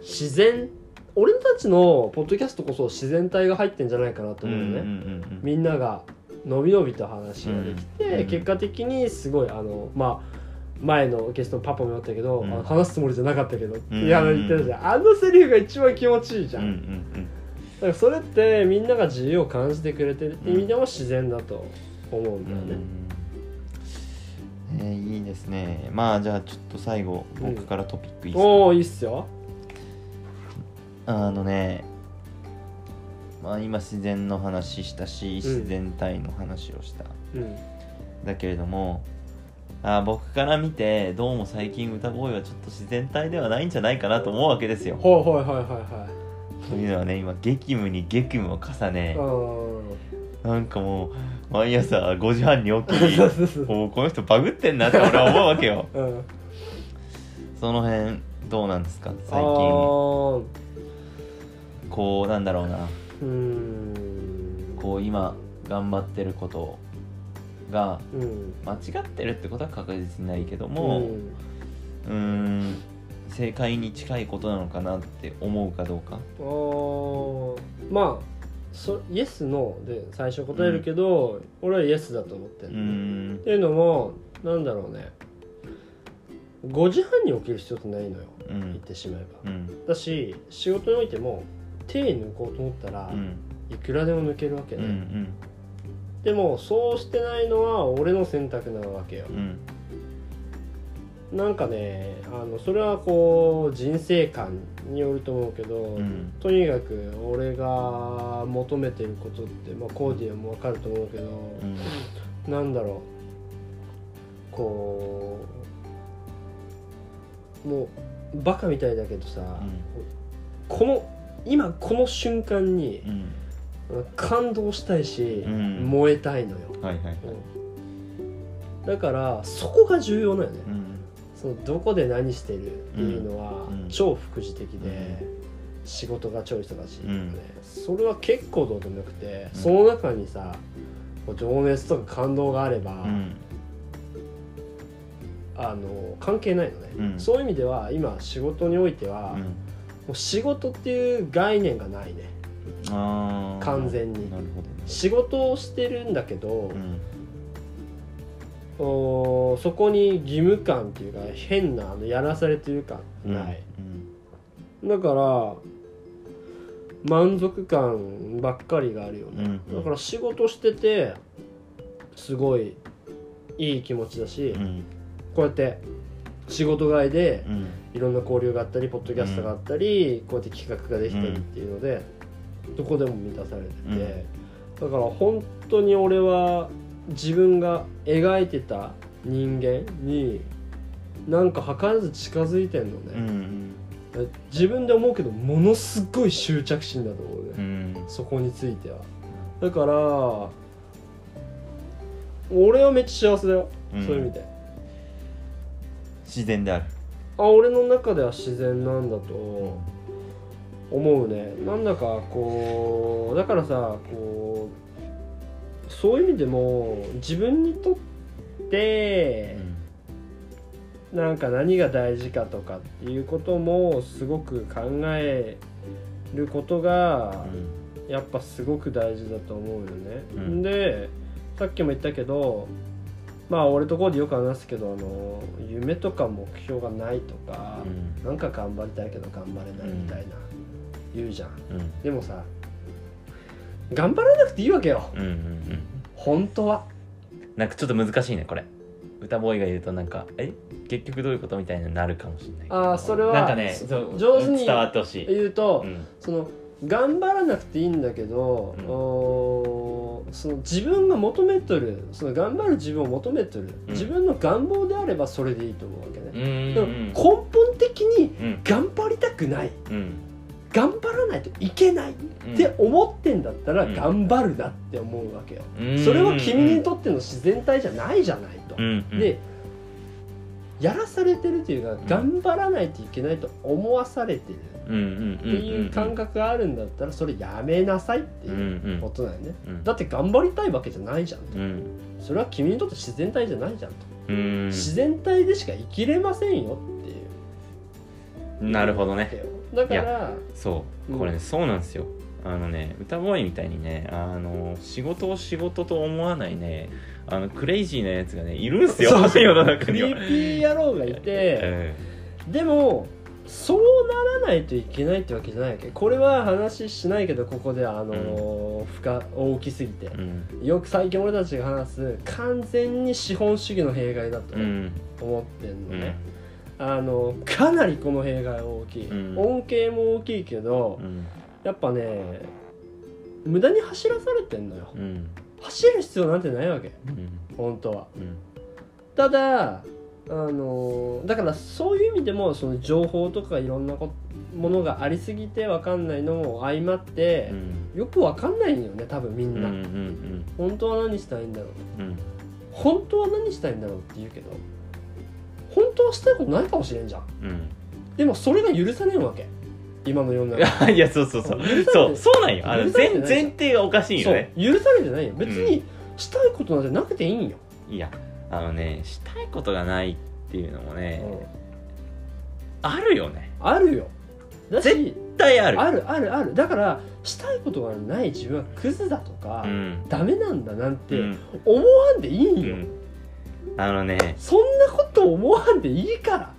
自然俺たちのポッドキャストこそ自然体が入ってんじゃないかなと思うよね、うんうんうんみんながのびのびと話ができて、うん。結果的にすごいあのまあ前のゲストのパパも言ったけど、うん。話すつもりじゃなかったけど、うん。いや言ってたじゃん。あのセリフが一番気持ちいいじゃん、うんうんだからそれってみんなが自由を感じてくれてるって意味でも自然だと思うんだよね、うんえーいいですね。まあじゃあちょっと最後うん僕からトピックいいですか、おおいいっすよ。あのねまあ今自然の話したし自然体の話をした、うん。だけれどもあ僕から見てどうも最近歌ボーイはちょっと自然体ではないんじゃないかなと思うわけですよ。はいはいはいはというのはね今激務に激務を重ねいはいなんかもう毎朝5時半に起き そうそうもう。この人バグってんなって俺は思うわけよ。うん。その辺どうなんですか？最あ近ー。こうなんだろうな。こう今頑張ってることがうん。間違ってるってことは確実にないけどうもん。うーん正解に近いことなのかなって思うかどうか。まあそイエスノーで最初答えるけど、俺はイエスだと思ってる、っていうのもなんだろうね。5時半に起きる必要ってないのよ。うん。言ってしまえば。うん。だし仕事においても手抜こうと思ったら、うん。いくらでも抜けるわけね、うんうん。でもそうしてないのは俺の選択なわけよ。うん。なんかねあのそれはこう人生観によると思うけど、うん。とにかく俺が求めてることって、まあ、コーディアも分かると思うけど、うん。なんだろう。こうもうバカみたいだけどさ、この今この瞬間にうん。感動したいし、うん。燃えたいのよ、はいはいはい。うん。だからそこが重要なよね、うんそのどこで何してるっていうのはうん。超副次的で、うん。仕事が超忙しいとかね、うん。それは結構どうでもよくて、うん。その中にさ情熱とか感動があれば、うん。あの関係ないのね、うん。そういう意味では今仕事においては、もう仕事っていう概念がないね。完全に。仕事をしてるんだけど、うんおーそこに義務感っていうか変なあのやらされてる感ない、うんだから満足感ばっかりがあるよね、うんだから仕事しててすごいいい気持ちだし、うん。こうやって仕事外でうん。いろんな交流があったりポッドキャストがあったり、こうやって企画ができたりっていうので、どこでも満たされてて、だから本当に俺は自分が描いてた人間になんか図らず近づいてんのうんうね、ん。自分で思うけどものすごい執着心だと思うね、うん。そこについては。だから俺はめっちゃ幸せだよ、うん。そういう意味で。自然である。あ俺の中では自然なんだと思うね。なんだかこうだからさこうそういう意味でも自分にとってなんか何が大事かとかっていうこともすごく考えることがやっぱすごく大事だと思うよね、うん。でさっきも言ったけどまあ俺とこうでよく話すけどあの夢とか目標がないとか、うん。なんか頑張りたいけど頑張れないみたいな、言うじゃん。うん。でもさ頑張らなくていいわけよ。うんうんうん。本当は。なんかちょっと難しいねこれ。歌ボーイが言うとなんかえ？結局どういうことみたいになるかもしれないあーそれはなんかね上手に伝わってほしい、言うと、うん。その頑張らなくていいんだけど、うん。おーその自分が求めとるその頑張る自分を求めとる、うん。自分の願望であればそれでいいと思うわけうね、ん。でも根本的にうん。頑張りたくない。うん頑張らないといけないっうん。て思ってんだったらうん。頑張るなって思うわけよ、うん。それは君にとっての自然体じゃないじゃないと、でやらされてるというかん。頑張らないといけないと思わされてるっていう感覚があるんだったらそれやめなさいってうんいううんことだよね。うん。だって頑張りたいわけじゃないじゃんと。うん。それは君にとって自然体じゃないじゃんと。うん。自然体でしか生きれませんよっていう。なるほどねだからそううん。これねそうなんですよ。あのね歌ボーイみたいにねあの仕事を仕事と思わないねあのクレイジーなやつがねいるんすよ世の中クには。リーピー野郎がいてえでもそうならないといけないってわけじゃないわけ。これは話しないけどここではあの、深大きすぎて。えうん。よく最近俺たちが話す完全に資本主義の弊害だとうん。思ってんのうん。ね、あのかなりこの弊害は大きい、うん。恩恵も大きいけどうん。やっぱね無駄に走らされてんのよ。うん。走る必要なんてないわけ。うん。本当は。うん。ただあのだからそういう意味でもその情報とかいろんなこものがありすぎて分かんないのも相まってう、ん。よく分かんないんよね多分みうんんな、うん。本当は何したいんだろう。うん。本当は何したいんだろうって言うけど本当はしたいことないかもしれんじゃん。うん。でもそれが許さねえわけ。今の世の中。いやそうそうそう。許されてそうそうなんよ。あの許されて前ないじゃん。前提がおかしいよね。そう許されてないよ。別にしたいことなんてなくていいんよ、いやあのねしたいことがないっていうのもねうん。あるよね。あるよ。だし絶対ある。あるあるある。だからしたいことがない自分はクズだとか、うん。ダメなんだなんてうん。思わんでいいんよ、うんあのねそんなこと思わんでいいから。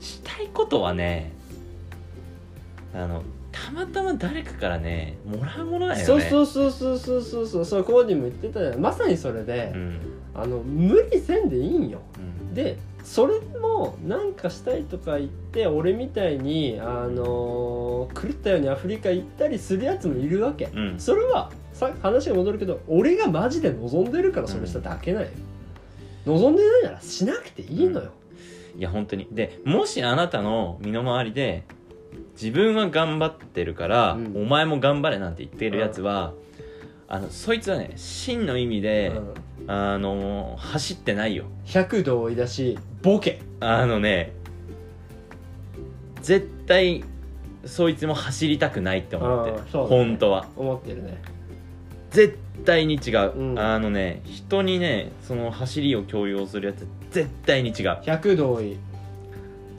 したいことはねあのたまたま誰かからねもらうものだよね。そうそうそうそうそうそう。そうそうコーディも言ってたよ。まさにそれで、うん。あの無理せんでいいんよ。うん。でそれもなんかしたいとか言って俺みたいにあのー狂ったようにアフリカ行ったりするやつもいるわけ、うん。それはさ話が戻るけど俺がマジで望んでるからそれしただけなんよ、望んでないならしなくていいのよ、いや本当に。でもしあなたの身の回りで自分は頑張ってるから、うん。お前も頑張れなんて言ってるやつは、あのそいつはね真の意味で、うん。あの走ってないよ。100度追い出しボケ。あのね絶対そいつも走りたくないって思ってる、うんそうだね。本当は。思ってるね。絶対に違う、うん。あのね人にねその走りを強要するやつ絶対に違う。100度追い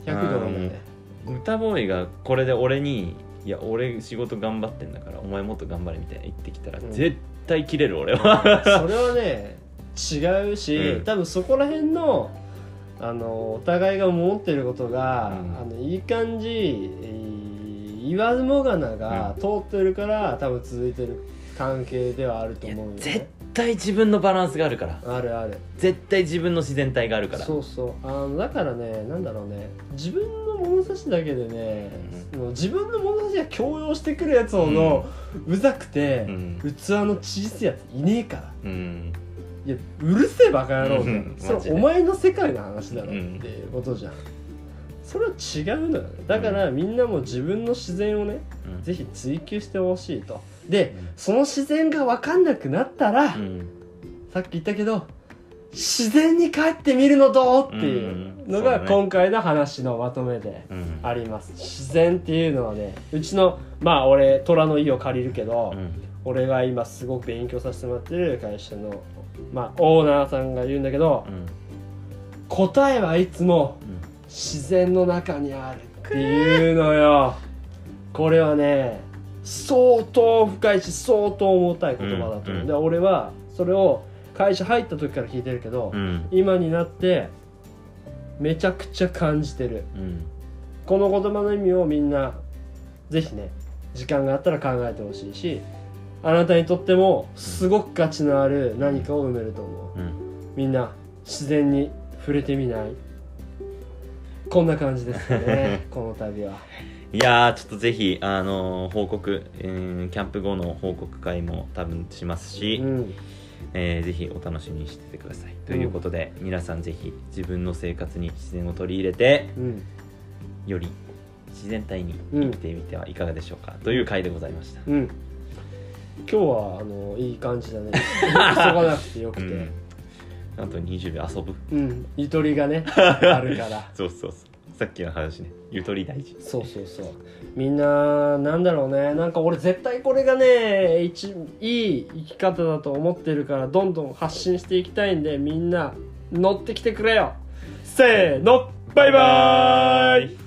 100度追いだね歌ボーイがこれで俺に「いや俺仕事頑張ってんだからお前もっと頑張れ」みたいな言ってきたら、うん。絶対切れる俺は。それはね違うし、うん。多分そこら辺のあのお互いが思ってることが、うん。あのいい感じえー言わずもがなが通ってるから、多分続いてる関係ではあると思うよ、絶ね、対自分のバランスがあるから。あるある。絶対自分の自然体があるから。そうそう。あのだからねなんだろうね。自分の物差しだけでね、もう自分の物差しが強要してくるやつほど、うざくて、うん。器の小さいやついねえから。うん。いやうるせえバカ野郎じゃうん。んそれお前の世界の話だろっていうことじゃん、それは違うのよね。だからみんなも自分の自然をねうん。ぜひ追求してほしいとでその自然が分かんなくなったら、うん。さっき言ったけど自然に帰ってみるのどうっていうのが今回の話のまとめでうん。あります、自然っていうのはねうちのまあ俺虎の意を借りるけど、うん。俺が今すごく勉強させてもらってる会社の、まあ、オーナーさんが言うんだけどうん。答えはいつも自然の中にあるっていうのよ。これはね相当深いし相当重たい言葉だと思う、うんうんで俺はそれを会社入った時から聞いてるけど、うん。今になってめちゃくちゃ感じてる。うん。この言葉の意味をみんなぜひね時間があったら考えてほしいしあなたにとってもすごく価値のある何かを埋めると思う。うん。みんな自然に触れてみない。こんな感じですかね この旅はいやーちょっとぜひ、あのー報告、えーキャンプ後の報告会も多分しますし、うん。えーぜひお楽しみにしててください。ということで、皆さんぜひ自分の生活に自然を取り入れてうん。より自然体に生きてみてはいかがでしょうか、という回でございました、うん。今日はあのいい感じだね。急がなくてよくて。うん、あと20秒遊ぶ。うん、ゆとりがね あるから。そうそうそうさっきの話ね。ゆとり大事。そうそうそう。みんななんだろうね。なんか俺絶対これがね一いい生き方だと思ってるからどんどん発信していきたいんでみんな乗ってきてくれよ。せーの。バイバーイ。